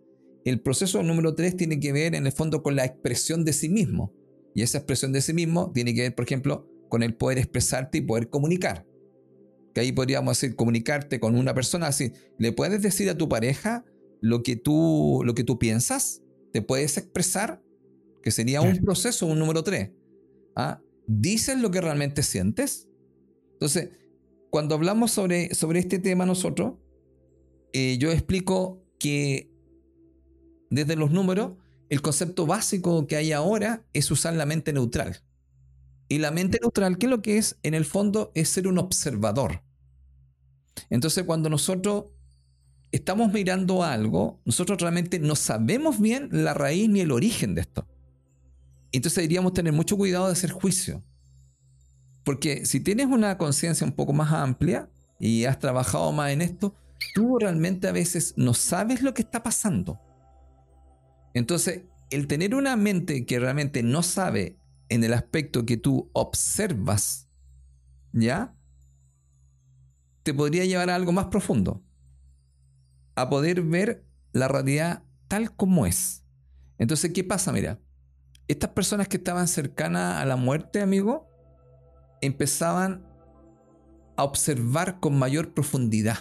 el proceso número 3 tiene que ver en el fondo con la expresión de sí mismo. Y esa expresión de sí mismo tiene que ver, por ejemplo, con el poder expresarte y poder comunicar. Que ahí podríamos decir comunicarte con una persona así. ¿Le puedes decir a tu pareja lo que tú, lo que tú piensas? ¿Te puedes expresar? Que sería un proceso, un número 3. ¿Ah? ¿Dices lo que realmente sientes? Entonces, cuando hablamos sobre, sobre este tema nosotros, eh, yo explico que desde los números, el concepto básico que hay ahora es usar la mente neutral. Y la mente neutral, ¿qué es lo que es? En el fondo es ser un observador. Entonces, cuando nosotros estamos mirando algo, nosotros realmente no sabemos bien la raíz ni el origen de esto. Entonces deberíamos tener mucho cuidado de hacer juicio. Porque si tienes una conciencia un poco más amplia y has trabajado más en esto, tú realmente a veces no sabes lo que está pasando. Entonces, el tener una mente que realmente no sabe en el aspecto que tú observas, ¿ya? Te podría llevar a algo más profundo. A poder ver la realidad tal como es. Entonces, ¿qué pasa? Mira, estas personas que estaban cercanas a la muerte, amigo, empezaban a observar con mayor profundidad.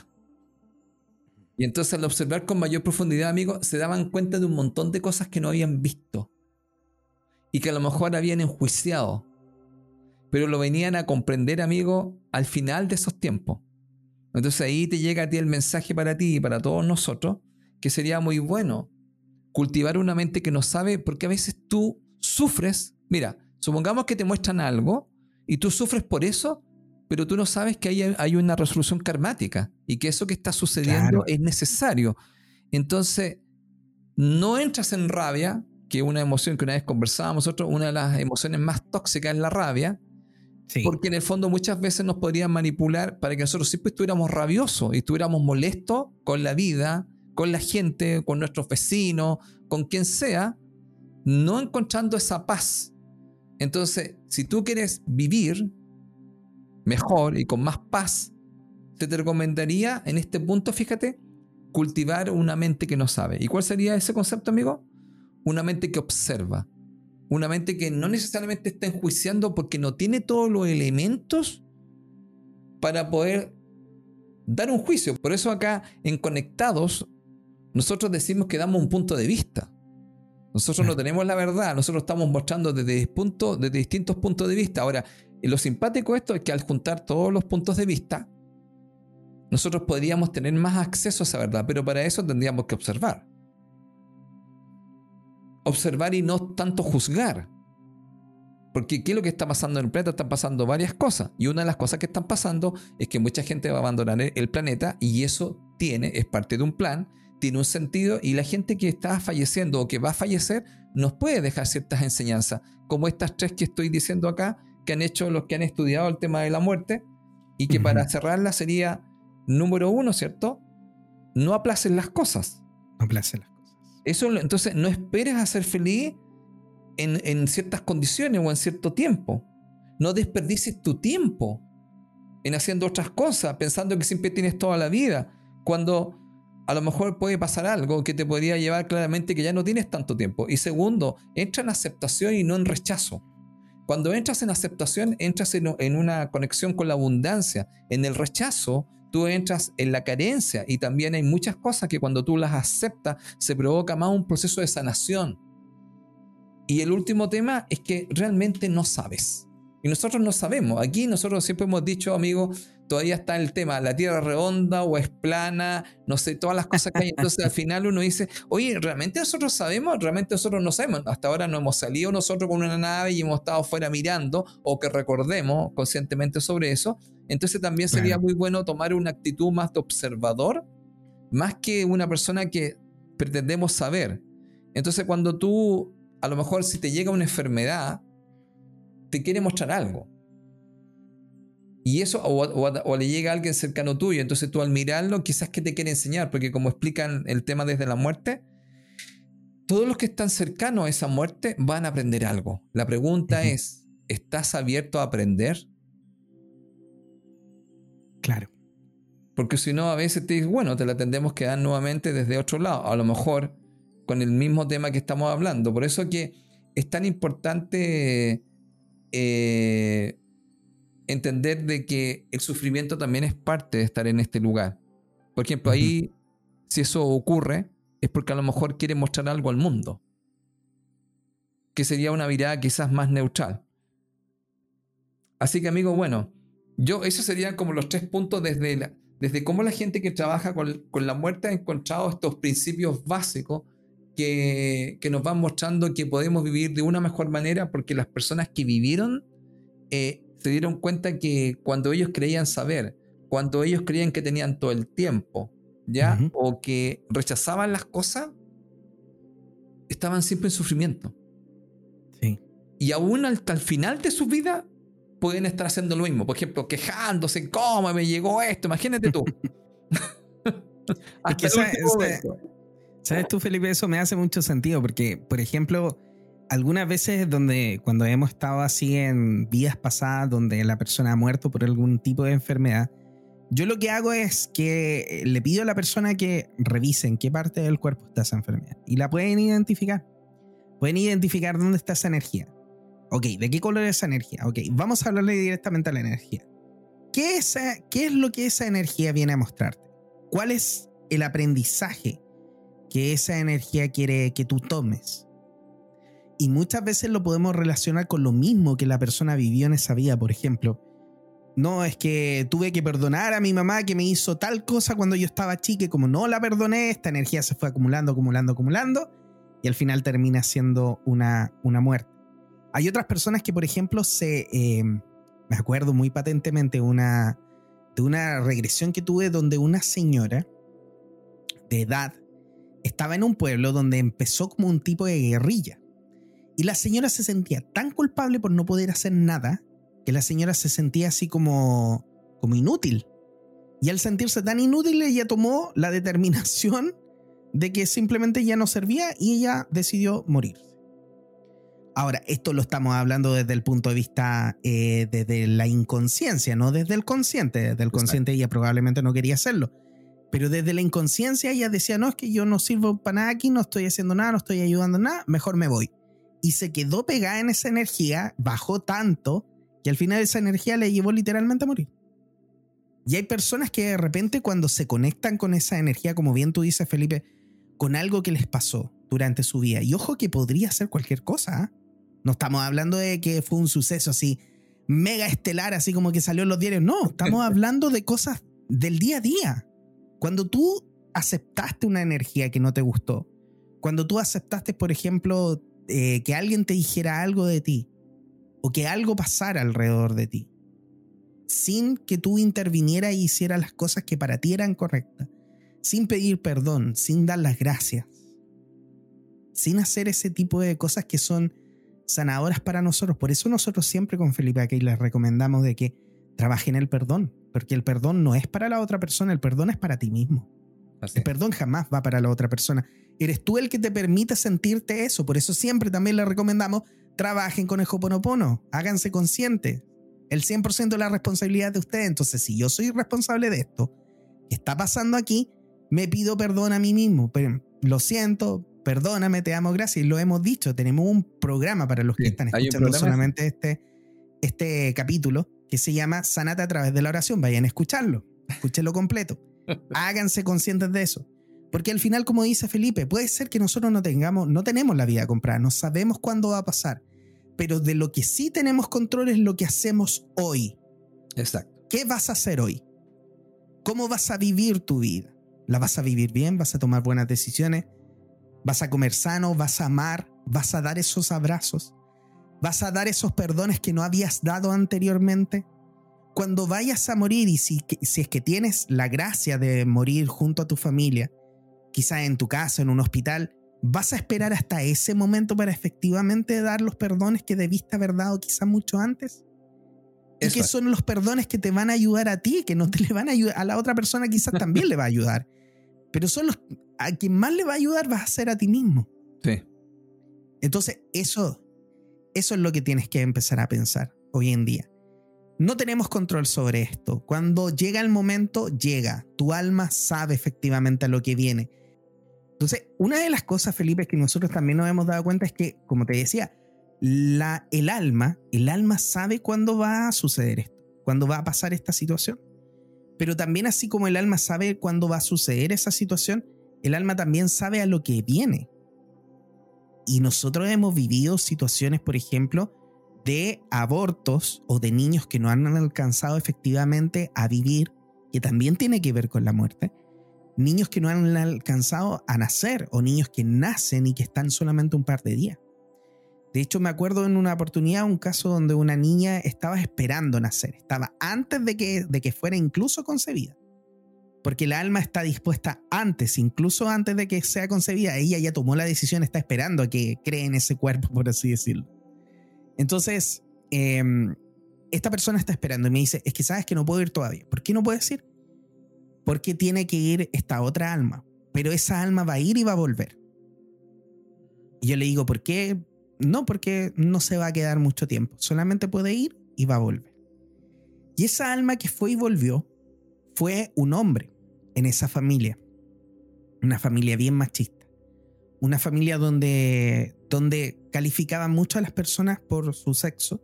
Y entonces al observar con mayor profundidad, amigo, se daban cuenta de un montón de cosas que no habían visto. Y que a lo mejor habían enjuiciado. Pero lo venían a comprender, amigo, al final de esos tiempos. Entonces ahí te llega a ti el mensaje para ti y para todos nosotros, que sería muy bueno cultivar una mente que no sabe, porque a veces tú sufres, mira, supongamos que te muestran algo y tú sufres por eso, pero tú no sabes que hay, hay una resolución karmática y que eso que está sucediendo es necesario. Entonces, no entras en rabia, que es una emoción que una vez conversábamos nosotros, una de las emociones más tóxicas es la rabia, porque en el fondo muchas veces nos podrían manipular para que nosotros siempre estuviéramos rabiosos y estuviéramos molestos con la vida, con la gente, con nuestros vecinos, con quien sea, no encontrando esa paz. Entonces, si tú quieres vivir, mejor y con más paz, se te recomendaría en este punto, fíjate, cultivar una mente que no sabe. ¿Y cuál sería ese concepto, amigo? Una mente que observa. Una mente que no necesariamente está enjuiciando porque no tiene todos los elementos para poder dar un juicio. Por eso acá en Conectados nosotros decimos que damos un punto de vista. Nosotros no tenemos la verdad, nosotros estamos mostrando desde, desde distintos puntos de vista. Ahora, lo simpático de esto es que al juntar todos los puntos de vista, nosotros podríamos tener más acceso a esa verdad, pero para eso tendríamos que observar. Observar y no tanto juzgar. Porque ¿qué es lo que está pasando en el planeta? Están pasando varias cosas. Y una de las cosas que están pasando es que mucha gente va a abandonar el planeta y eso tiene, es parte de un plan, tiene un sentido y la gente que está falleciendo o que va a fallecer nos puede dejar ciertas enseñanzas, como estas tres que estoy diciendo acá, que han hecho los que han estudiado el tema de la muerte y que para cerrarla sería número uno, ¿cierto? No aplacen las cosas. No aplacen las cosas. Eso, entonces, no esperes a ser feliz en, en ciertas condiciones o en cierto tiempo. No desperdices tu tiempo en haciendo otras cosas, pensando que siempre tienes toda la vida, cuando a lo mejor puede pasar algo que te podría llevar claramente que ya no tienes tanto tiempo. Y segundo, entra en aceptación y no en rechazo. Cuando entras en aceptación, entras en, una conexión con la abundancia. En el rechazo, tú entras en la carencia y también hay muchas cosas que cuando tú las aceptas se provoca más un proceso de sanación. Y el último tema es que realmente no sabes. Y nosotros no sabemos. Aquí nosotros siempre hemos dicho, amigos, todavía está el tema, la Tierra redonda o es plana, no sé, todas las cosas que hay. Entonces al final uno dice, oye, ¿realmente nosotros sabemos? ¿Realmente nosotros no sabemos? Hasta ahora no hemos salido nosotros con una nave y hemos estado fuera mirando o que recordemos conscientemente sobre eso. Entonces también sería muy bueno tomar una actitud más de observador, más que una persona que pretendemos saber. Entonces cuando tú, a lo mejor si te llega una enfermedad, te quiere mostrar algo y eso, o, le llega a alguien cercano tuyo, entonces tú al mirarlo, quizás que te quiere enseñar, porque como explican el tema desde la muerte, todos los que están cercanos a esa muerte van a aprender algo. La pregunta es, ¿estás abierto a aprender? Claro. Porque si no, a veces te dices, bueno, te la tendremos que dar nuevamente desde otro lado, a lo mejor con el mismo tema que estamos hablando. Por eso que es tan importante eh, entender de que el sufrimiento también es parte de estar en este lugar. Por ejemplo, ahí, si eso ocurre, es porque a lo mejor quiere mostrar algo al mundo, que sería una mirada quizás más neutral. Así que, amigo, bueno, yo, esos serían como los tres puntos desde, desde cómo la gente que trabaja con, la muerte ha encontrado estos principios básicos que, que, nos van mostrando que podemos vivir de una mejor manera porque las personas que vivieron eh, se dieron cuenta que cuando ellos creían saber, cuando ellos creían que tenían todo el tiempo, ¿ya? O que rechazaban las cosas, estaban siempre en sufrimiento. Sí. Y aún hasta el final de su vida pueden estar haciendo lo mismo. Por ejemplo, quejándose, ¿cómo me llegó esto? Imagínate tú. ¿Sabes tú, Felipe? Eso me hace mucho sentido porque, por ejemplo, algunas veces donde cuando hemos estado así en vidas pasadas donde la persona ha muerto por algún tipo de enfermedad, yo lo que hago es que le pido a la persona que revisen qué parte del cuerpo está esa enfermedad y la pueden identificar. Pueden identificar dónde está esa energía. Ok, ¿de qué color es esa energía? Ok, vamos a hablarle directamente a la energía. ¿Qué es, ¿Qué es lo que esa energía viene a mostrarte? ¿Cuál es el aprendizaje que esa energía quiere que tú tomes? Y muchas veces lo podemos relacionar con lo mismo que la persona vivió en esa vida, por ejemplo. No, es que tuve que perdonar a mi mamá que me hizo tal cosa cuando yo estaba chica como no la perdoné, esta energía se fue acumulando, acumulando, acumulando y al final termina siendo una, una muerte. Hay otras personas que, por ejemplo, se... Eh, me acuerdo muy patentemente una, de una regresión que tuve donde una señora de edad estaba en un pueblo donde empezó como un tipo de guerrilla. Y la señora se sentía tan culpable por no poder hacer nada que la señora se sentía así como, como inútil. Y al sentirse tan inútil, ella tomó la determinación de que simplemente ya no servía y ella decidió morir. Ahora, esto lo estamos hablando desde el punto de vista eh, desde la inconsciencia, no desde el consciente. Desde el consciente ella probablemente no quería hacerlo. Pero desde la inconsciencia ella decía, no, es que yo no sirvo para nada aquí, no estoy haciendo nada, no estoy ayudando nada, mejor me voy. Y se quedó pegada en esa energía, bajó tanto, que al final esa energía le llevó literalmente a morir. Y hay personas que de repente cuando se conectan con esa energía, como bien tú dices, Felipe, con algo que les pasó durante su vida, y ojo que podría ser cualquier cosa, ¿ah? No estamos hablando de que fue un suceso así mega estelar, así como que salió en los diarios. No, estamos hablando de cosas del día a día. Cuando tú aceptaste una energía que no te gustó, cuando tú aceptaste, por ejemplo, eh, que alguien te dijera algo de ti, o que algo pasara alrededor de ti, sin que tú intervinieras y hicieras las cosas que para ti eran correctas, sin pedir perdón, sin dar las gracias, sin hacer ese tipo de cosas que son sanadoras para nosotros. Por eso nosotros siempre con Felipe aquí les recomendamos de que trabajen el perdón, porque el perdón no es para la otra persona, el perdón es para ti mismo. El perdón jamás va para la otra persona. Eres tú el que te permite sentirte eso. Por eso siempre también les recomendamos trabajen con el Hoponopono, háganse conscientes. El 100% de la responsabilidad de ustedes. Entonces, si yo soy responsable de esto que está pasando aquí, me pido perdón a mí mismo. Pero lo siento, perdóname, te amo, gracias. Y lo hemos dicho, tenemos un programa para los que están escuchando solamente este, este capítulo que se llama Sanate a través de la oración. Vayan a escucharlo, escúchenlo completo. Háganse conscientes de eso. Porque al final, como dice Felipe, puede ser que nosotros no tengamos, no tenemos la vida comprada, no sabemos cuándo va a pasar. Pero de lo que sí tenemos control es lo que hacemos hoy. Exacto. ¿Qué vas a hacer hoy? ¿Cómo vas a vivir tu vida? ¿La vas a vivir bien? ¿Vas a tomar buenas decisiones? Vas a comer sano, vas a amar, vas a dar esos abrazos, vas a dar esos perdones que no habías dado anteriormente. Cuando vayas a morir y si, si es que tienes la gracia de morir junto a tu familia, quizá en tu casa, en un hospital, vas a esperar hasta ese momento para efectivamente dar los perdones que debiste haber dado quizá mucho antes. Y que son los perdones que te van a ayudar a ti, que no te le van a ayudar a la otra persona, quizás también le va a ayudar. Pero son los a quien más le va a ayudar vas a ser a ti mismo. Sí. Entonces, eso, eso es lo que tienes que empezar a pensar hoy en día. No tenemos control sobre esto. Cuando llega el momento, llega. Tu alma sabe efectivamente a lo que viene. Entonces, una de las cosas, Felipe, que nosotros también nos hemos dado cuenta es que, como te decía, el alma, el alma sabe cuándo va a suceder esto, cuándo va a pasar esta situación. Pero también así como el alma sabe cuándo va a suceder esa situación, el alma también sabe a lo que viene. Y nosotros hemos vivido situaciones, por ejemplo, de abortos o de niños que no han alcanzado efectivamente a vivir, que también tiene que ver con la muerte. Niños que no han alcanzado a nacer o niños que nacen y que están solamente un par de días. De hecho, me acuerdo en una oportunidad un caso donde una niña estaba esperando nacer, estaba antes de que, de que fuera incluso concebida Porque la alma está dispuesta antes, incluso antes de que sea concebida. Ella ya tomó la decisión, está esperando a que cree en ese cuerpo, por así decirlo. Entonces, em, esta persona está esperando y me dice, es que sabes que no puedo ir todavía. ¿Por qué no puedes ir? Porque tiene que ir esta otra alma. Pero esa alma va a ir y va a volver. Y yo le digo, ¿por qué? No, porque no se va a quedar mucho tiempo. Solamente puede ir y va a volver. Y esa alma que fue y volvió fue un hombre en esa familia. Una familia bien machista. Una familia donde, donde calificaban mucho a las personas por su sexo.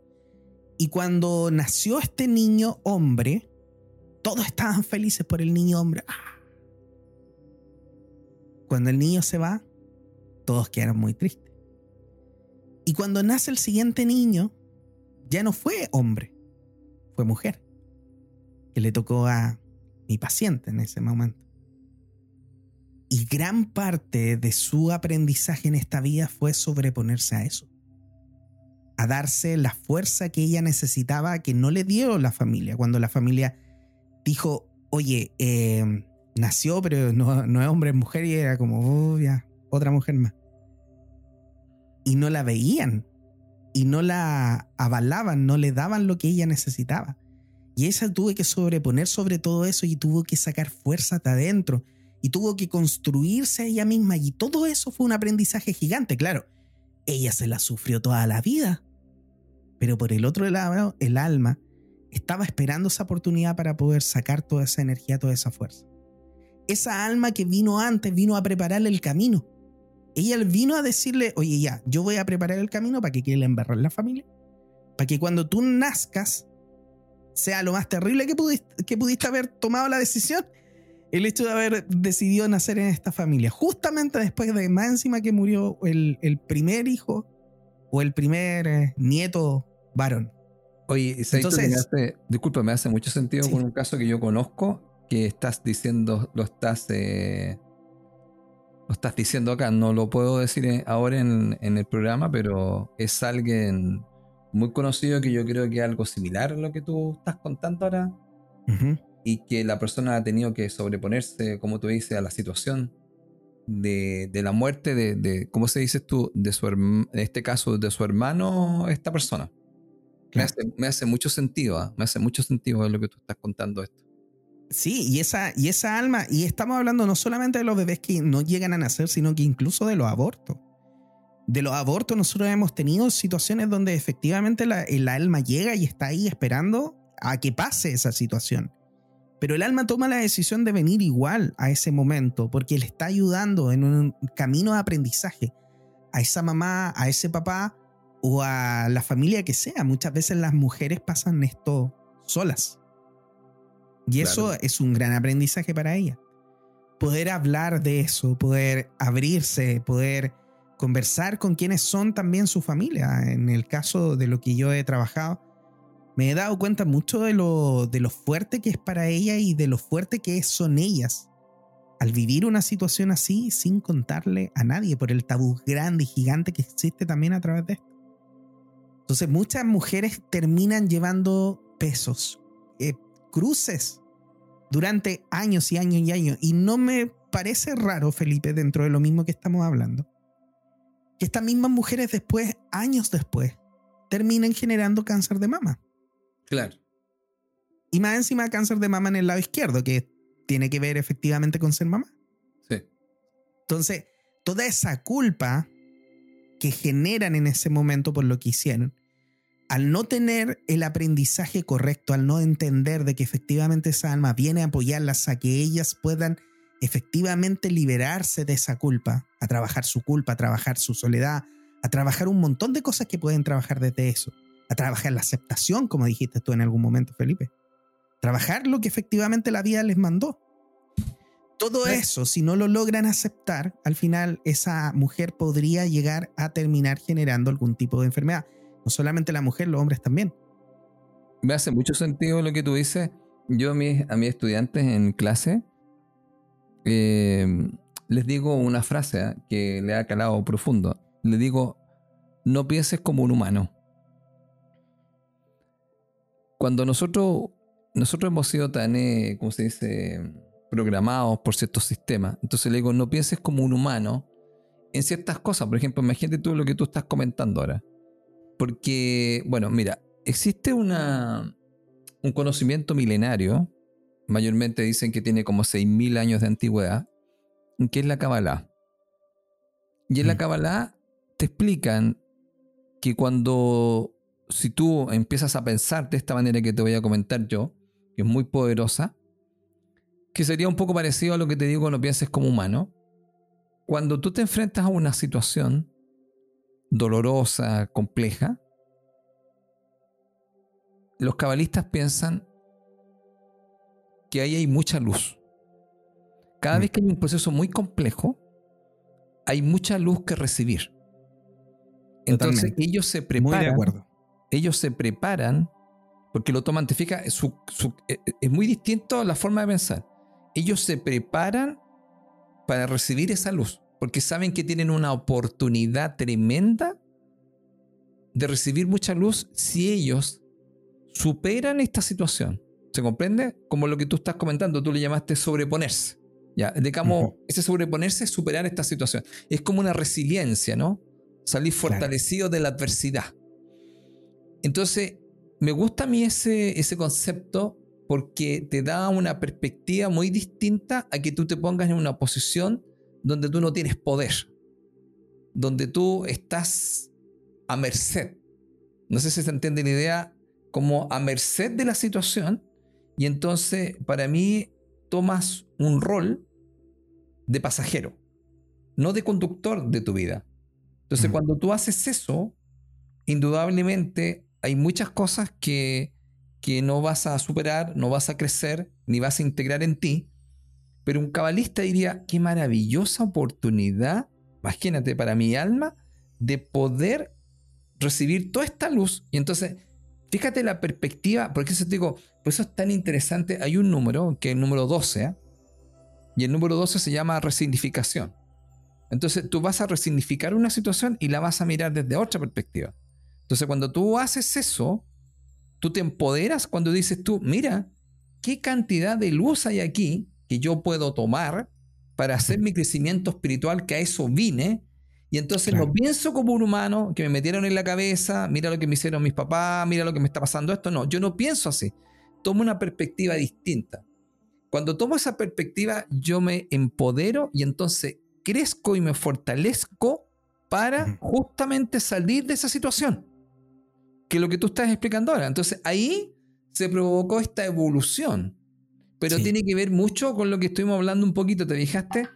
Y cuando nació este niño hombre, todos estaban felices por el niño hombre. ¡Ah! Cuando el niño se va, todos quedaron muy tristes. Y cuando nace el siguiente niño, ya no fue hombre, fue mujer, que le tocó a mi paciente en ese momento. Y gran parte de su aprendizaje en esta vida fue sobreponerse a eso. A darse la fuerza que ella necesitaba, que no le dio la familia. Cuando la familia dijo, oye, eh, nació, pero no, no, es hombre, es mujer, y era como, oh, ya, otra mujer más. Y no la veían, y no la avalaban, no le daban lo que ella necesitaba. Y esa tuvo que sobreponer sobre todo eso y tuvo que sacar fuerza de adentro y tuvo que construirse ella misma y todo eso fue un aprendizaje gigante, claro. Ella se la sufrió toda la vida, pero por el otro lado, el alma estaba esperando esa oportunidad para poder sacar toda esa energía, toda esa fuerza. Esa alma que vino antes vino a prepararle el camino. Ella vino a decirle, oye ya, yo voy a preparar el camino para que quede embarrar la familia, para que cuando tú nazcas sea lo más terrible que pudiste, que pudiste haber tomado la decisión, el hecho de haber decidido nacer en esta familia, justamente después de más encima que murió el, primer hijo o el primer eh, nieto varón. Oye, Entonces, me hace, disculpa, me hace mucho sentido con un caso que yo conozco que estás diciendo, lo estás, eh, lo estás diciendo acá, no lo puedo decir eh, ahora en, en el programa, pero es alguien muy conocido que yo creo que es algo similar a lo que tú estás contando ahora. Y que la persona ha tenido que sobreponerse, como tú dices, a la situación de, la muerte de, ¿cómo se dices tú? De su en este caso, de su hermano, esta persona. Me, hace, mucho sentido, ¿ah? me hace mucho sentido lo que tú estás contando esto. Sí, y esa, y esa alma, y estamos hablando no solamente de los bebés que no llegan a nacer, sino que incluso de los abortos de los abortos nosotros hemos tenido situaciones donde efectivamente el alma llega y está ahí esperando a que pase esa situación. Pero el alma toma la decisión de venir igual a ese momento porque le está ayudando en un camino de aprendizaje a esa mamá, a ese papá o a la familia que sea. Muchas veces las mujeres pasan esto solas. Y eso es un gran aprendizaje para ella. Poder hablar de eso, poder abrirse, poder conversar con quienes son también su familia. En el caso de lo que yo he trabajado, me he dado cuenta mucho de lo, de lo fuerte que es para ella y de lo fuerte que son ellas al vivir una situación así sin contarle a nadie por el tabú grande y gigante que existe también a través de esto. Entonces muchas mujeres terminan llevando pesos, eh, cruces durante años y años y años. Y no me parece raro, Felipe, dentro de lo mismo que estamos hablando, que estas mismas mujeres después, años después, terminen generando cáncer de mama. Claro. Y más encima cáncer de mama en el lado izquierdo, que tiene que ver efectivamente con ser mamá. Sí. Entonces, toda esa culpa que generan en ese momento por lo que hicieron, al no tener el aprendizaje correcto, al no entender de que efectivamente esa alma viene a apoyarlas a que ellas puedan efectivamente liberarse de esa culpa, a trabajar su culpa, a trabajar su soledad, a trabajar un montón de cosas que pueden trabajar desde eso, a trabajar la aceptación, como dijiste tú en algún momento, Felipe. Trabajar lo que efectivamente la vida les mandó. Todo eso, si no lo logran aceptar, al final esa mujer podría llegar a terminar generando algún tipo de enfermedad. No solamente la mujer, los hombres también. Me hace mucho sentido lo que tú dices. Yo a mis, a mis estudiantes en clase eh, les digo una frase ¿eh? que le ha calado profundo. Le digo, no pienses como un humano. Cuando nosotros, nosotros hemos sido tan, eh, ¿cómo se dice? programados por ciertos sistemas. Entonces le digo, no pienses como un humano en ciertas cosas. Por ejemplo, imagínate tú lo que tú estás comentando ahora. Porque, bueno, mira, existe un conocimiento milenario, mayormente dicen que tiene como 6.000 años de antigüedad, que es la Kabbalah. Y en la mm. Kabbalah te explican que cuando, si tú empiezas a pensar de esta manera que te voy a comentar yo, que es muy poderosa, que sería un poco parecido a lo que te digo cuando pienses como humano, cuando tú te enfrentas a una situación dolorosa, compleja, los cabalistas piensan que ahí hay mucha luz. Cada vez que hay un proceso muy complejo, hay mucha luz que recibir. Entonces ellos se preparan. acuerdo. Ellos se preparan porque lo toman, te fijas, eh, es muy distinto a la forma de pensar. Ellos se preparan para recibir esa luz porque saben que tienen una oportunidad tremenda de recibir mucha luz si ellos superan esta situación. ¿Se comprende? Como lo que tú estás comentando, tú le llamaste sobreponerse. Ya, digamos, ese sobreponerse es superar esta situación. Es como una resiliencia, ¿no? Salir fortalecido de la adversidad. Entonces, me gusta a mí ese, ese concepto porque te da una perspectiva muy distinta a que tú te pongas en una posición donde tú no tienes poder, donde tú estás a merced. No sé si se entiende la idea como a merced de la situación y entonces para mí tomas un rol de pasajero, no de conductor de tu vida. Entonces cuando tú haces eso, indudablemente hay muchas cosas que, que no vas a superar, no vas a crecer, ni vas a integrar en ti. Pero un cabalista diría, qué maravillosa oportunidad, imagínate, para mi alma, de poder recibir toda esta luz. Y entonces Fíjate la perspectiva, porque eso te digo, pues eso es tan interesante. Hay un número, que es el número 12, ¿eh? y el número 12 se llama resignificación. Entonces tú vas a resignificar una situación y la vas a mirar desde otra perspectiva. Entonces cuando tú haces eso, tú te empoderas cuando dices tú, mira, qué cantidad de luz hay aquí que yo puedo tomar para hacer mi crecimiento espiritual, que a eso vine, y entonces no pienso como un humano que me metieron en la cabeza, mira lo que me hicieron mis papás, mira lo que me está pasando esto. No, yo no pienso así. Tomo una perspectiva distinta. Cuando tomo esa perspectiva, yo me empodero y entonces crezco y me fortalezco para justamente salir de esa situación. Que es lo que tú estás explicando ahora. Entonces ahí se provocó esta evolución. Pero tiene que ver mucho con lo que estuvimos hablando un poquito, ¿te fijaste?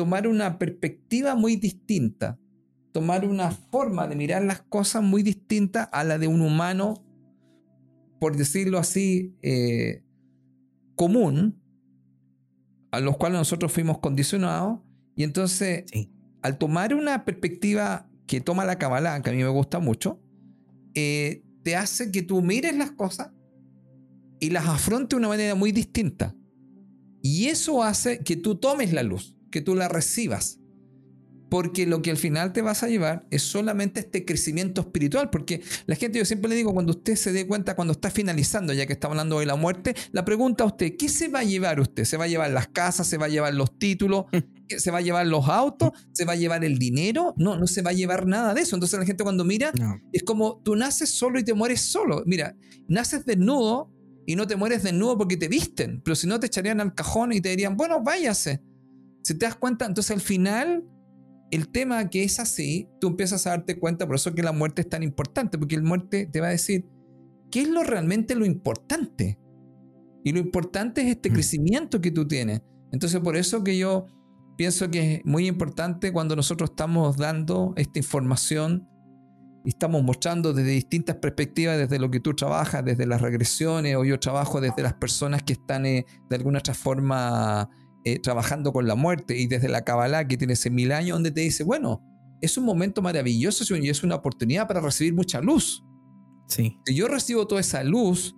Tomar una perspectiva muy distinta, tomar una forma de mirar las cosas muy distinta a la de un humano, por decirlo así, eh, común, a los cuales nosotros fuimos condicionados. Y entonces, al tomar una perspectiva que toma la Kabbalah, que a mí me gusta mucho, eh, te hace que tú mires las cosas y las afrontes de una manera muy distinta. Y eso hace que tú tomes la luz que tú la recibas. Porque lo que al final te vas a llevar es solamente este crecimiento espiritual. Porque la gente, yo siempre le digo, cuando usted se dé cuenta, cuando está finalizando, ya que está hablando de la muerte, la pregunta a usted, ¿qué se va a llevar usted? ¿Se va a llevar las casas? ¿Se va a llevar los títulos? ¿Se va a llevar los autos? ¿Se va a llevar el dinero? No, no se va a llevar nada de eso. Entonces la gente cuando mira, es como tú naces solo y te mueres solo. Mira, naces desnudo y no te mueres desnudo porque te visten. Pero si no, te echarían al cajón y te dirían, bueno, váyase. Si te das cuenta, entonces al final, el tema que es así, tú empiezas a darte cuenta, por eso que la muerte es tan importante, porque la muerte te va a decir, ¿qué es lo realmente lo importante? Y lo importante es este mm. crecimiento que tú tienes. Entonces por eso que yo pienso que es muy importante cuando nosotros estamos dando esta información y estamos mostrando desde distintas perspectivas, desde lo que tú trabajas, desde las regresiones, o yo trabajo desde las personas que están eh, de alguna otra forma eh, trabajando con la muerte y desde la Kabbalah que tiene ese mil años donde te dice, bueno, es un momento maravilloso y es una oportunidad para recibir mucha luz. Sí. Si yo recibo toda esa luz,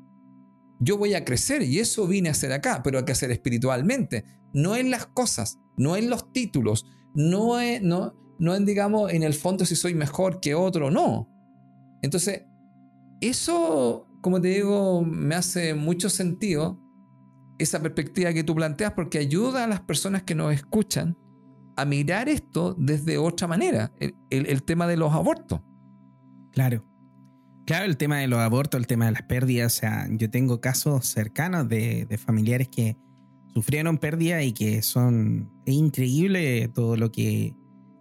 yo voy a crecer y eso vine a hacer acá, pero hay que hacer espiritualmente, no en las cosas, no en los títulos, no en, no, no en, digamos, en el fondo si soy mejor que otro, no. Entonces, eso, como te digo, me hace mucho sentido esa perspectiva que tú planteas porque ayuda a las personas que nos escuchan a mirar esto desde otra manera, el, tema de los abortos. Claro. Claro, el tema de los abortos, el tema de las pérdidas. O sea, yo tengo casos cercanos de, de familiares que sufrieron pérdida y que son. Es increíble todo lo que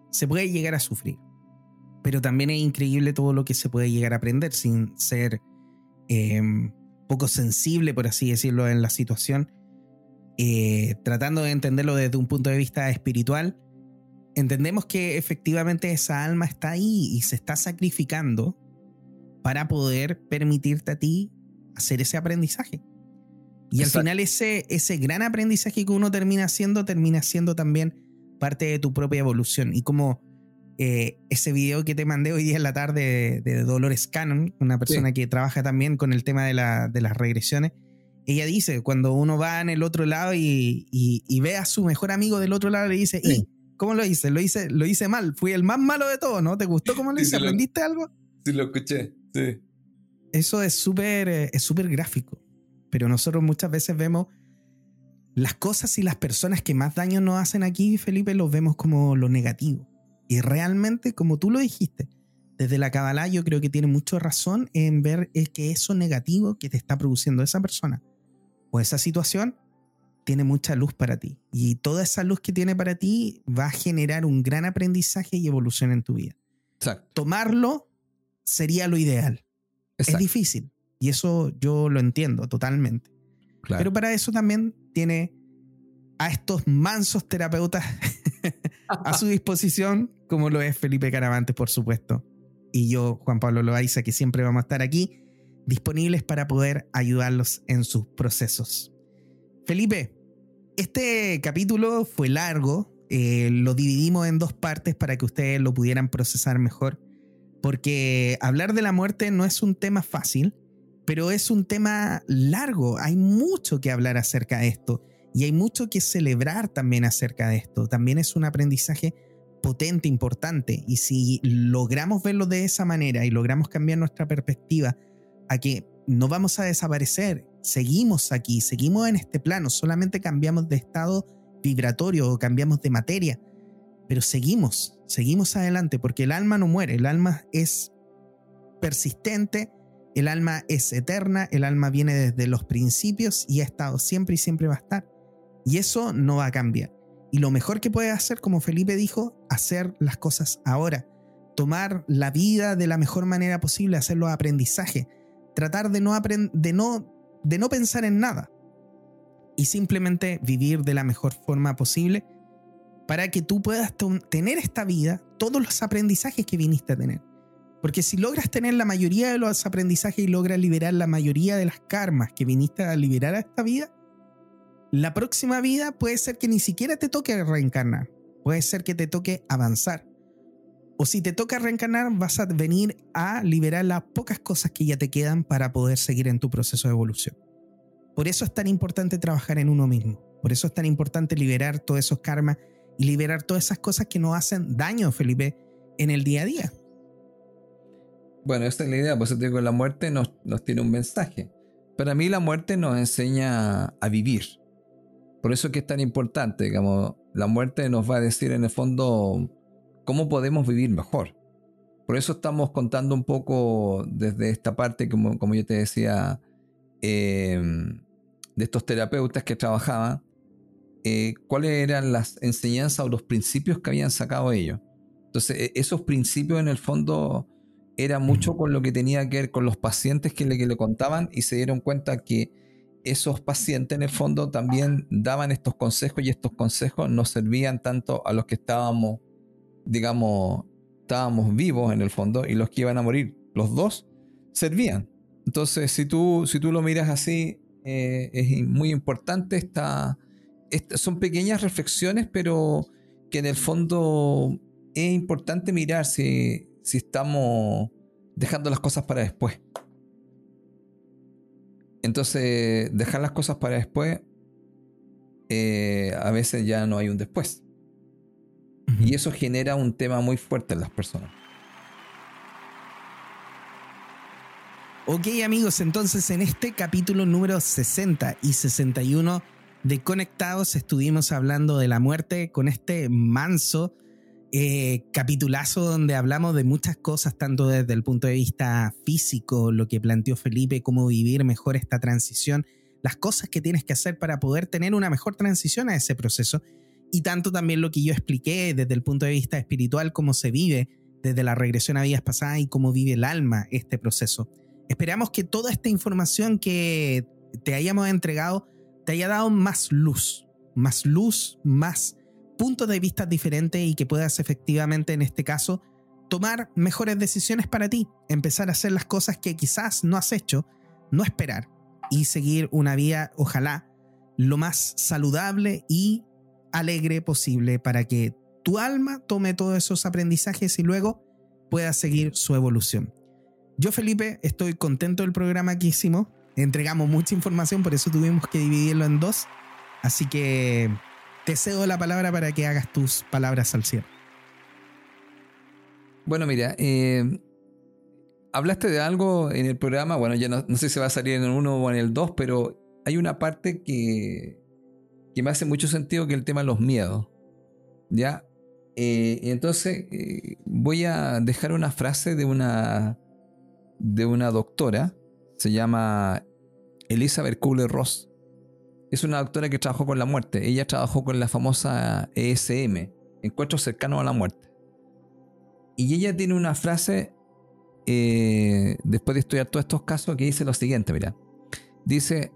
se puede llegar a sufrir. Pero también es increíble todo lo que se puede llegar a aprender sin ser em, poco sensible, por así decirlo, en la situación. Eh, tratando de entenderlo desde un punto de vista espiritual, entendemos que efectivamente esa alma está ahí y se está sacrificando para poder permitirte a ti hacer ese aprendizaje. Y al final ese, ese gran aprendizaje que uno termina haciendo termina siendo también parte de tu propia evolución. Y como eh, ese video que te mandé hoy día en la tarde de, Dolores Cannon, una persona que trabaja también con el tema de, de, las regresiones, ella dice, cuando uno va en el otro lado y, y, ve a su mejor amigo del otro lado, le dice, ¿y cómo lo hice? Lo hice, lo hice mal, fui el más malo de todos, ¿no? ¿Te gustó cómo lo hice? ¿Aprendiste algo? Sí, lo escuché, sí. Eso es súper eh, es súper gráfico, pero nosotros muchas veces vemos las cosas y las personas que más daño nos hacen aquí, Felipe, los vemos como lo negativo. Y realmente, como tú lo dijiste, desde la Kabbalah yo creo que tiene mucha razón en ver que eso negativo que te está produciendo esa persona o esa situación tiene mucha luz para ti. Y toda esa luz que tiene para ti va a generar un gran aprendizaje y evolución en tu vida. Tomarlo sería lo ideal. Es difícil. Y eso yo lo entiendo totalmente. Pero para eso también tiene a estos mansos terapeutas a su disposición, como lo es Felipe Caravantes, por supuesto. Y yo, Juan Pablo Loaiza, que siempre vamos a estar aquí, disponibles para poder ayudarlos en sus procesos. Felipe, este capítulo fue largo, eh, lo dividimos en dos partes para que ustedes lo pudieran procesar mejor, porque hablar de la muerte no es un tema fácil, pero es un tema largo, hay mucho que hablar acerca de esto y hay mucho que celebrar también acerca de esto. También es un aprendizaje potente, importante, y si logramos verlo de esa manera y logramos cambiar nuestra perspectiva a que no vamos a desaparecer, seguimos aquí, seguimos en este plano, solamente cambiamos de estado vibratorio o cambiamos de materia, pero seguimos, seguimos adelante, porque el alma no muere, el alma es persistente, el alma es eterna, el alma viene desde los principios y ha estado siempre y siempre va a estar. Y eso no va a cambiar. Y lo mejor que puedes hacer, como Felipe dijo, hacer las cosas ahora. Tomar la vida de la mejor manera posible, hacerlo aprendizaje. Tratar de no, de, no, de no pensar en nada. Y simplemente vivir de la mejor forma posible para que tú puedas tener esta vida, todos los aprendizajes que viniste a tener. Porque si logras tener la mayoría de los aprendizajes y logras liberar la mayoría de las karmas que viniste a liberar a esta vida, la próxima vida puede ser que ni siquiera te toque reencarnar. Puede ser que te toque avanzar. O si te toca reencarnar, vas a venir a liberar las pocas cosas que ya te quedan para poder seguir en tu proceso de evolución. Por eso es tan importante trabajar en uno mismo. Por eso es tan importante liberar todos esos karmas y liberar todas esas cosas que nos hacen daño, Felipe, en el día a día. Bueno, esta es la idea, por eso te digo, la muerte nos, nos tiene un mensaje. Para mí la muerte nos enseña a vivir. Por eso es que es tan importante, digamos, la muerte nos va a decir en el fondo cómo podemos vivir mejor. Por eso estamos contando un poco desde esta parte, como, como yo te decía, em, de estos terapeutas que trabajaban, eh, cuáles eran las enseñanzas o los principios que habían sacado ellos. Entonces, e, esos principios en el fondo era mucho con lo que tenía que ver con los pacientes que le, que le contaban y se dieron cuenta que esos pacientes en el fondo también daban estos consejos y estos consejos nos servían tanto a los que estábamos, digamos, estábamos vivos en el fondo y los que iban a morir. Los dos servían. Entonces, si tú, si tú lo miras así, eh, es muy importante. Esta, son pequeñas reflexiones, pero que en el fondo es importante mirar si, si estamos dejando las cosas para después. Entonces, dejar las cosas para después, eh, a veces ya no hay un después. Y eso genera un tema muy fuerte en las personas. Ok amigos, entonces en este capítulo número 60 y 61 de Conectados estuvimos hablando de la muerte con este manso eh, capitulazo donde hablamos de muchas cosas, tanto desde el punto de vista físico, lo que planteó Felipe, cómo vivir mejor esta transición, las cosas que tienes que hacer para poder tener una mejor transición a ese proceso, y tanto también lo que yo expliqué desde el punto de vista espiritual, cómo se vive desde la regresión a vidas pasadas y cómo vive el alma este proceso. Esperamos que toda esta información que te hayamos entregado te haya dado más luz, más luz, más puntos de vista diferentes y que puedas efectivamente en este caso tomar mejores decisiones para ti, empezar a hacer las cosas que quizás no has hecho, no esperar y seguir una vida, ojalá, lo más saludable y alegre posible para que tu alma tome todos esos aprendizajes y luego pueda seguir su evolución. Yo, Felipe, estoy contento del programa que hicimos. Entregamos mucha información, por eso tuvimos que dividirlo en dos. Así que te cedo la palabra para que hagas tus palabras al cierre. Bueno, mira, eh, hablaste de algo en el programa, bueno, ya no, sé si va a salir en el 1 o en el 2, pero hay una parte que, que me hace mucho sentido que el tema de los miedos. ¿Ya? Eh, entonces eh, voy a dejar una frase de una, de una doctora, se llama Elizabeth Kubler-Ross es una doctora que trabajó con la muerte. Ella trabajó con la famosa ESM, Encuentro cercano a la muerte. Y ella tiene una frase, eh, después de estudiar todos estos casos, que dice lo siguiente, mira. Dice,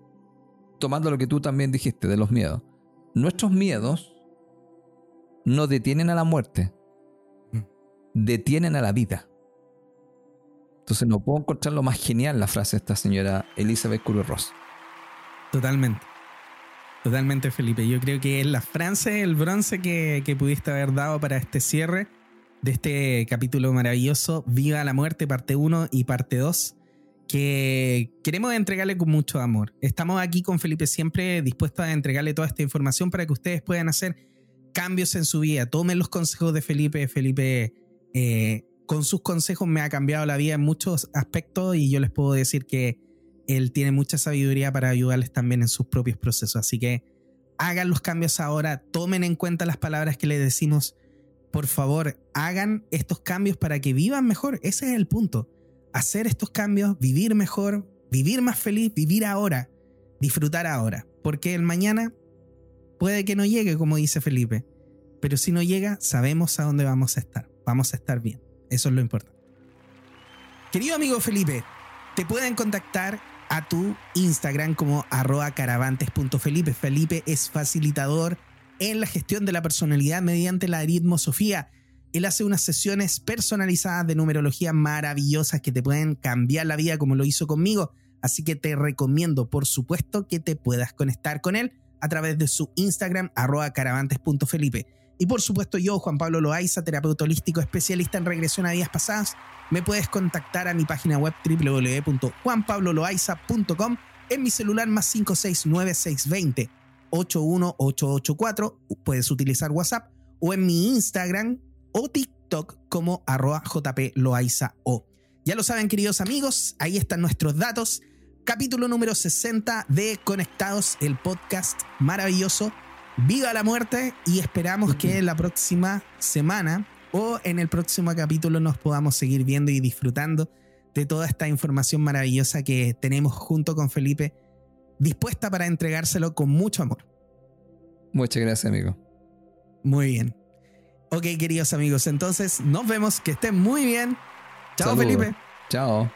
tomando lo que tú también dijiste de los miedos, nuestros miedos no detienen a la muerte, mm. detienen a la vida. Entonces no puedo encontrar lo más genial la frase de esta señora Elizabeth Curry Ross. Totalmente. Totalmente, Felipe. Yo creo que es la frase, el bronce que, que pudiste haber dado para este cierre de este capítulo maravilloso, Viva la muerte, parte 1 y parte 2, que queremos entregarle con mucho amor. Estamos aquí con Felipe siempre dispuestos a entregarle toda esta información para que ustedes puedan hacer cambios en su vida. Tomen los consejos de Felipe. Felipe, eh, con sus consejos me ha cambiado la vida en muchos aspectos y yo les puedo decir que él tiene mucha sabiduría para ayudarles también en sus propios procesos. Así que hagan los cambios ahora, tomen en cuenta las palabras que les decimos. Por favor, hagan estos cambios para que vivan mejor. Ese es el punto. Hacer estos cambios, vivir mejor, vivir más feliz, vivir ahora, disfrutar ahora. Porque el mañana puede que no llegue, como dice Felipe. Pero si no llega, sabemos a dónde vamos a estar. Vamos a estar bien. Eso es lo importante. Querido amigo Felipe, te pueden contactar a tu Instagram como arroba caravantes.felipe. Felipe es facilitador en la gestión de la personalidad mediante la aritmosofía. Él hace unas sesiones personalizadas de numerología maravillosas que te pueden cambiar la vida como lo hizo conmigo. Así que te recomiendo, por supuesto, que te puedas conectar con él a través de su Instagram arroba caravantes.felipe. Y por supuesto yo, Juan Pablo Loaiza, terapeuta holístico especialista en regresión a días pasadas, me puedes contactar a mi página web www.juanpabloloaiza.com en mi celular más 569 81884. Puedes utilizar WhatsApp o en mi Instagram o TikTok como arroba o. Ya lo saben, queridos amigos, ahí están nuestros datos. Capítulo número 60 de Conectados, el podcast maravilloso viva la muerte y esperamos que la próxima semana o en el próximo capítulo nos podamos seguir viendo y disfrutando de toda esta información maravillosa que tenemos junto con Felipe, dispuesta para entregárselo con mucho amor. Muchas gracias, amigo. Muy bien. Ok, queridos amigos, entonces nos vemos, que estén muy bien. Chao, Felipe. Chao.